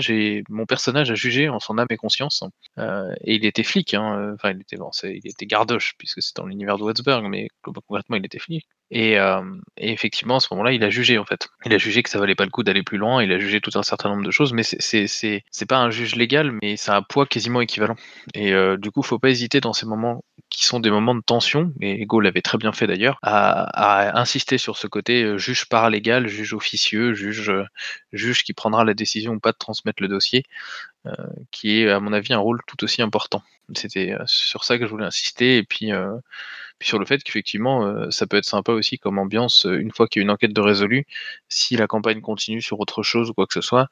mon personnage a jugé en son âme et conscience. Euh, et il était flic, hein. enfin, il était, il était gardoche, puisque c'est dans l'univers de Wattsburg, mais concrètement, il était flic. Et, euh, et, effectivement, à ce moment-là, il a jugé en fait. Il a jugé que ça valait pas le coup d'aller plus loin. Il a jugé tout un certain nombre de choses, mais c'est c'est pas un juge légal, mais a un poids quasiment équivalent. Et euh, du coup, faut pas hésiter dans ces moments qui sont des moments de tension. Et Ego l'avait très bien fait d'ailleurs, à, insister sur ce côté euh, juge paralégal, juge officieux, juge qui prendra la décision ou pas de transmettre le dossier, qui est à mon avis un rôle tout aussi important. C'était euh, sur ça que je voulais insister. Et puis puis sur le fait qu'effectivement, euh, ça peut être sympa aussi comme ambiance, euh, une fois qu'il y a une enquête de résolue, si la campagne continue sur autre chose ou quoi que ce soit,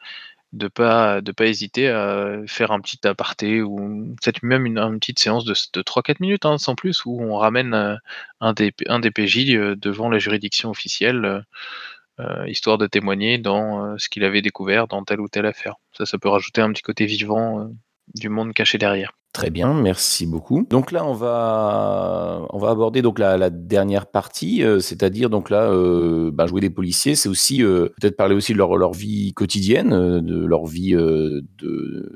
de pas de pas hésiter à faire un petit aparté ou peut-être même une, petite séance de, de 3-4 minutes, hein, sans plus, où on ramène euh, un, des, un devant la juridiction officielle, euh, histoire de témoigner dans euh, ce qu'il avait découvert dans telle ou telle affaire. Ça, ça peut rajouter un petit côté vivant du monde caché derrière. Très bien, merci beaucoup. Donc là, on va, on va aborder donc la, la dernière partie, euh, c'est-à-dire donc là, euh, bah, jouer des policiers, c'est aussi euh, peut-être parler aussi de leur, leur vie quotidienne, euh, de leur vie euh, de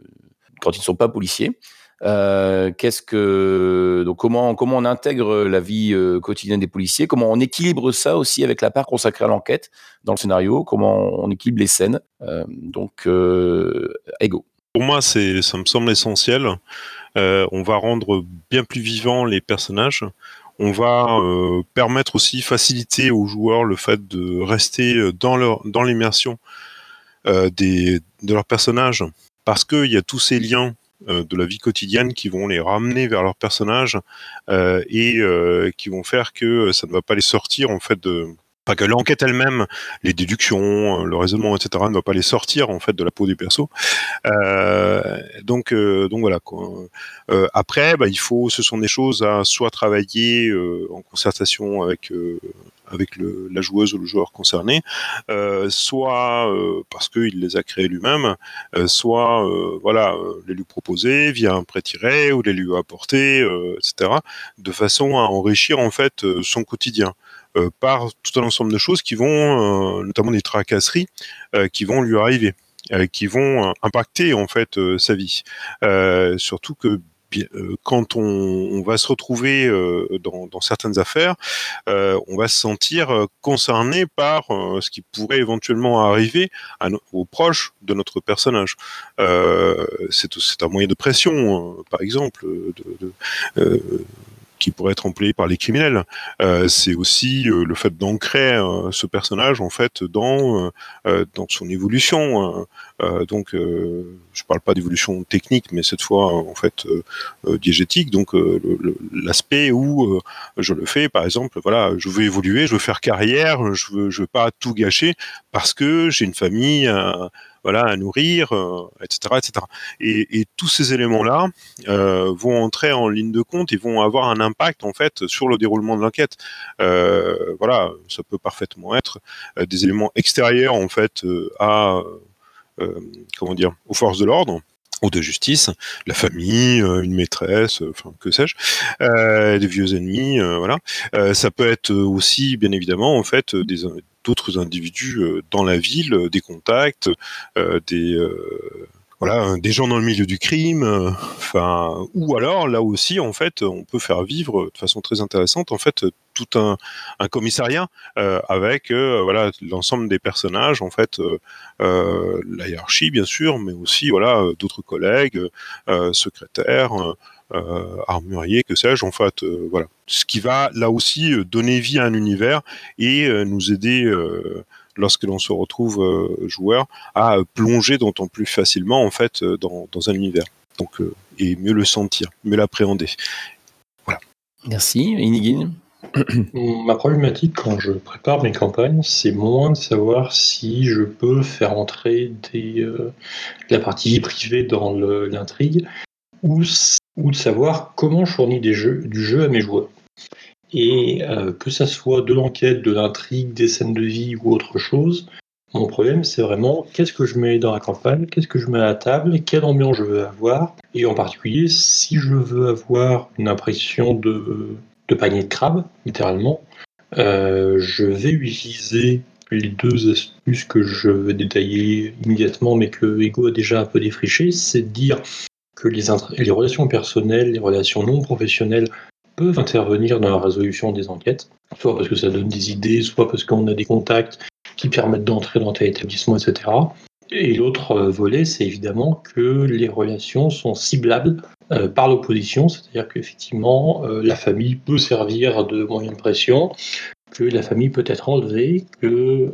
quand ils ne sont pas policiers. Qu'est-ce que donc comment comment on intègre la vie quotidienne des policiers? Comment on équilibre ça aussi avec la part consacrée à l'enquête dans le scénario? Comment on équilibre les scènes? Donc, Ego. Pour moi, c'est, ça me semble essentiel. Euh, on va rendre bien plus vivants les personnages. On va euh, permettre aussi, faciliter aux joueurs le fait de rester dans leur dans l'immersion euh, des de leurs personnages, parce qu'il y a tous ces liens de la vie quotidienne qui vont les ramener vers leurs personnages et qui vont faire que ça ne va pas les sortir en fait de Enfin, que l'enquête elle-même, les déductions, le raisonnement, etc., ne va pas les sortir en fait de la peau des persos. Euh, donc, euh, donc voilà. Euh, après, bah, il faut, ce sont des choses à soit travailler euh, en concertation avec euh, avec la joueuse ou le joueur concerné, soit parce qu'il les a créés lui-même, soit voilà les lui proposer via un prêt tiré ou les lui apporter, etc., de façon à enrichir en fait son quotidien. Euh, par tout un ensemble de choses qui vont, euh, notamment des tracasseries, euh, qui vont lui arriver, qui vont impacter en fait sa vie. surtout que quand on, va se retrouver euh, dans, certaines affaires, euh, on va se sentir concerné par euh, ce qui pourrait éventuellement arriver aux proches de notre personnage. c'est un moyen de pression, par exemple, qui pourrait être employé par les criminels. Euh, c'est aussi euh, le fait d'ancrer euh, ce personnage en fait dans dans son évolution. donc, je parle pas d'évolution technique, mais cette fois en fait diégétique. Donc, l'aspect où je le fais, par exemple, voilà, je veux évoluer, je veux faire carrière, je veux je veux pas tout gâcher parce que j'ai une famille voilà, à nourrir, etc., euh, etc. Et, tous ces éléments-là euh, vont entrer en ligne de compte et vont avoir un impact en fait sur le déroulement de l'enquête. Euh, voilà, ça peut parfaitement être des éléments extérieurs en fait à comment dire aux forces de l'ordre ou de justice, la famille, une maîtresse, que sais-je, des vieux ennemis, voilà. ça peut être aussi, bien évidemment, en fait, des, d'autres individus euh, dans la ville, euh, des contacts, euh, des voilà, des gens dans le milieu du crime, enfin, ou alors là aussi, en fait, on peut faire vivre de façon très intéressante, en fait, tout un, commissariat avec voilà l'ensemble des personnages, en fait, la hiérarchie bien sûr, mais aussi voilà d'autres collègues, secrétaires. Euh, armurier, que sais-je, en fait, euh, voilà. Ce qui va là aussi euh, donner vie à un univers et nous aider lorsque l'on se retrouve joueur à plonger d'autant plus facilement en fait dans, un univers. Donc et mieux le sentir, mieux l'appréhender. Voilà. Merci, Inigine. Ma problématique quand je prépare mes campagnes, c'est moins de savoir si je peux faire entrer des, la partie privée dans l'intrigue ou ou de savoir comment je fournis des jeux, du jeu à mes joueurs. Et euh, que ça soit de l'enquête, de l'intrigue, des scènes de vie ou autre chose, mon problème c'est vraiment qu'est-ce que je mets dans la campagne, qu'est-ce que je mets à la table, quelle ambiance je veux avoir, et en particulier si je veux avoir une impression de, de panier de crabe, littéralement, euh, je vais utiliser les deux astuces que je vais détailler immédiatement, mais que Ego a déjà un peu défriché, c'est de dire que les, relations personnelles, les relations non professionnelles peuvent intervenir dans la résolution des enquêtes, soit parce que ça donne des idées, soit parce qu'on a des contacts qui permettent d'entrer dans tel établissement, etc. Et l'autre euh, volet, c'est évidemment que les relations sont ciblables euh, par l'opposition, c'est-à-dire qu'effectivement, euh, la famille peut servir de moyen de pression, que la famille peut être enlevée, que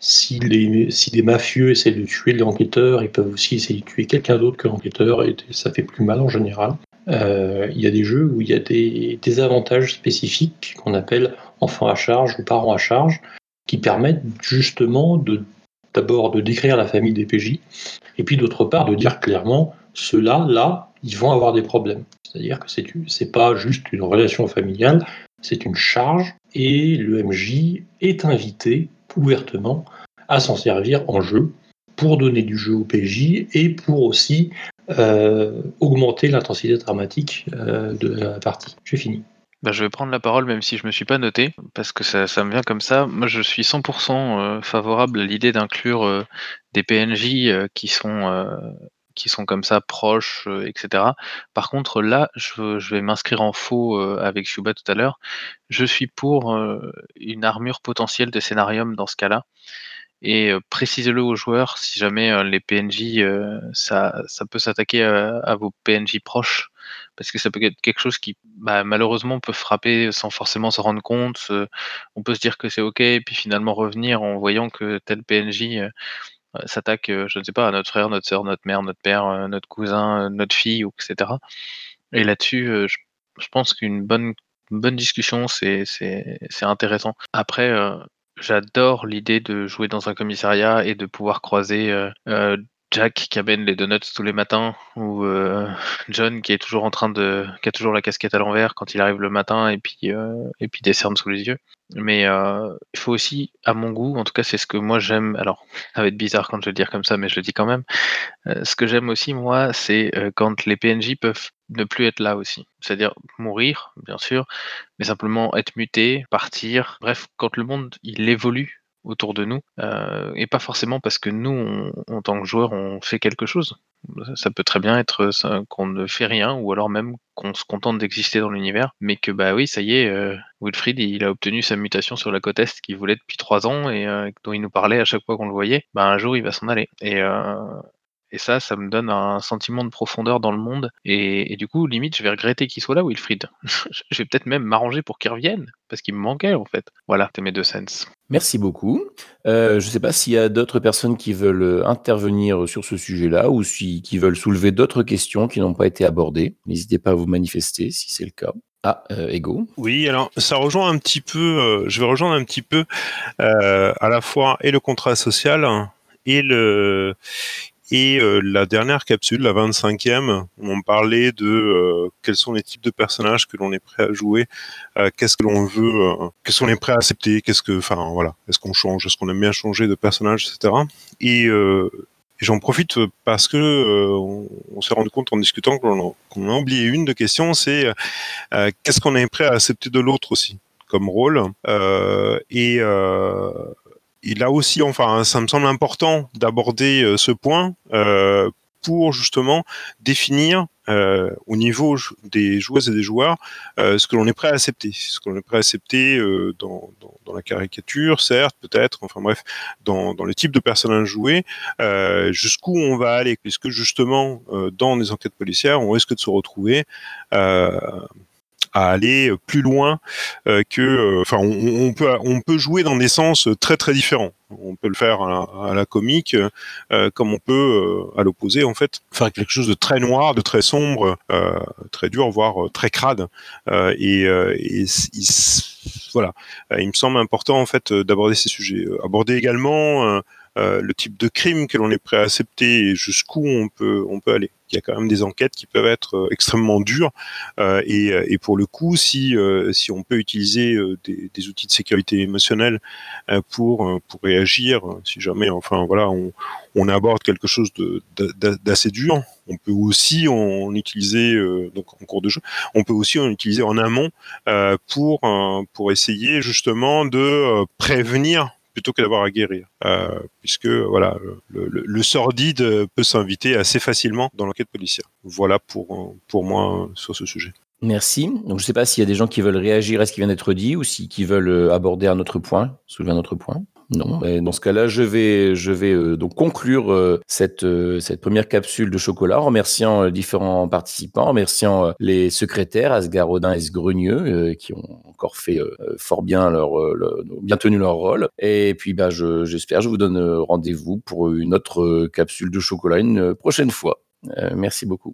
si les, des mafieux essaient de tuer l'enquêteur, ils peuvent aussi essayer de tuer quelqu'un d'autre que l'enquêteur, et ça fait plus mal en général. Euh, il y a des jeux où il y a des, avantages spécifiques qu'on appelle enfants à charge ou parents à charge, qui permettent justement d'abord de décrire la famille des PJ, et puis d'autre part de dire clairement, ceux-là, là, ils vont avoir des problèmes. C'est-à-dire que c'est c'est pas juste une relation familiale, c'est une charge, et le MJ est invité ouvertement à s'en servir en jeu pour donner du jeu au PJ et pour aussi euh, augmenter l'intensité dramatique euh, de la partie. J'ai fini. Bah, je vais prendre la parole même si je me suis pas noté, parce que ça, ça me vient comme ça. Moi, je suis 100% euh, favorable à l'idée d'inclure des PNJ qui sont qui sont comme ça proches, euh, etc. Par contre, là, je, vais m'inscrire en faux euh, avec Shuba tout à l'heure. Je suis pour euh, une armure potentielle de scénarium dans ce cas-là. Et précisez-le aux joueurs si jamais les PNJ, ça, ça peut s'attaquer à, vos PNJ proches parce que ça peut être quelque chose qui bah, malheureusement peut frapper sans forcément se rendre compte. on peut se dire que c'est ok, et puis finalement revenir en voyant que tel PNJ s'attaque, je ne sais pas, à notre frère, notre sœur, notre mère, notre père, notre cousin, notre fille, etc. Et là-dessus, je, pense qu'une bonne, bonne discussion, c'est intéressant. Après, j'adore l'idée de jouer dans un commissariat et de pouvoir croiser Jack qui amène les donuts tous les matins ou John qui est toujours en train de qui a toujours la casquette à l'envers quand il arrive le matin et puis et puis des cernes sous les yeux. Mais il faut aussi, à mon goût, en tout cas c'est ce que moi j'aime. Alors ça va être bizarre quand je vais le dire comme ça, mais je le dis quand même. ce que j'aime aussi moi, c'est quand les PNJ peuvent ne plus être là aussi. C'est-à-dire mourir, bien sûr, mais simplement être muté, partir. Bref, quand le monde il évolue autour de nous, euh, et pas forcément parce que nous, en tant que joueurs, on fait quelque chose. Ça peut très bien être qu'on ne fait rien, ou alors même qu'on se contente d'exister dans l'univers, mais que bah oui, ça y est, euh, Wilfried, il a obtenu sa mutation sur la côte est qu'il voulait depuis trois ans et euh, dont il nous parlait à chaque fois qu'on le voyait. Bah un jour, il va s'en aller. Et Et ça, ça me donne un sentiment de profondeur dans le monde et et du coup, limite, je vais regretter qu'il soit là, Wilfried. [LAUGHS] Je vais peut-être même m'arranger pour qu'il revienne, parce qu'il me manquait, en fait. Voilà, c'était mes 2 cents. Merci beaucoup. Heu, je ne sais pas s'il y a d'autres personnes qui veulent, heu, intervenir sur ce sujet-là ou si qui veulent soulever d'autres questions qui n'ont pas été abordées. N'hésitez pas à vous manifester si c'est le cas. Ah, heu, Ego? Oui, alors ça rejoint un petit peu, je vais rejoindre un petit peu, à la fois et le contrat social et le et euh, la dernière capsule, la 25e, on parlait de euh, quels sont les types de personnages que l'on est prêt à jouer, euh, qu'est-ce que l'on veut, qu'est-ce qu'on est prêt à accepter, qu'est-ce que, enfin voilà, est-ce qu'on change, est-ce qu'on aime bien changer de personnage, etc. Et, j'en profite parce que on, s'est rendu compte en discutant qu'on a, oublié une de questions, c'est qu'est-ce qu'on est prêt à accepter de l'autre aussi comme rôle et et là aussi, enfin, ça me semble important d'aborder euh, ce point euh, pour justement définir euh, au niveau des joueuses et des joueurs ce que l'on est prêt à accepter, ce que l'on est prêt à accepter dans, la caricature, certes, peut-être, enfin bref, dans, dans le type de personnages joués, jusqu'où on va aller, puisque justement dans des enquêtes policières, on risque de se retrouver à aller plus loin euh, que, euh, enfin, on, peut on peut jouer dans des sens très très différents. On peut le faire à la, comique, euh, comme on peut à l'opposé en fait faire quelque chose de très noir, de très sombre, très dur, voire très crade. et voilà, il me semble important en fait d'aborder ces sujets. Aborder également euh, le type de crime que l'on est prêt à accepter et jusqu'où on peut, on peut aller. Il y a quand même des enquêtes qui peuvent être euh, extrêmement dures euh, et, pour le coup, si, si on peut utiliser des, outils de sécurité émotionnelle pour, pour réagir, si jamais, enfin voilà, on, on aborde quelque chose d'assez dur, on peut aussi en utiliser donc en cours de jeu, on peut aussi en utiliser en amont pour pour essayer justement de prévenir plutôt que d'avoir à guérir, euh, puisque voilà, le, sordide peut s'inviter assez facilement dans l'enquête policière. Voilà pour pour moi sur ce sujet. Merci. Donc je ne sais pas s'il y a des gens qui veulent réagir à ce qui vient d'être dit ou si qui veulent euh, aborder un autre point, soulever un autre point. Non. dans ce cas-là, je vais, je vais euh, donc conclure euh, cette, euh, cette première capsule de chocolat en remerciant différents participants, en remerciant les secrétaires, Asgar Odin et Sgrenieux, qui ont encore fait fort bien leur, bien tenu leur rôle. Et puis, bah, j'espère, je vous donne rendez-vous pour une autre capsule de chocolat une prochaine fois. merci beaucoup.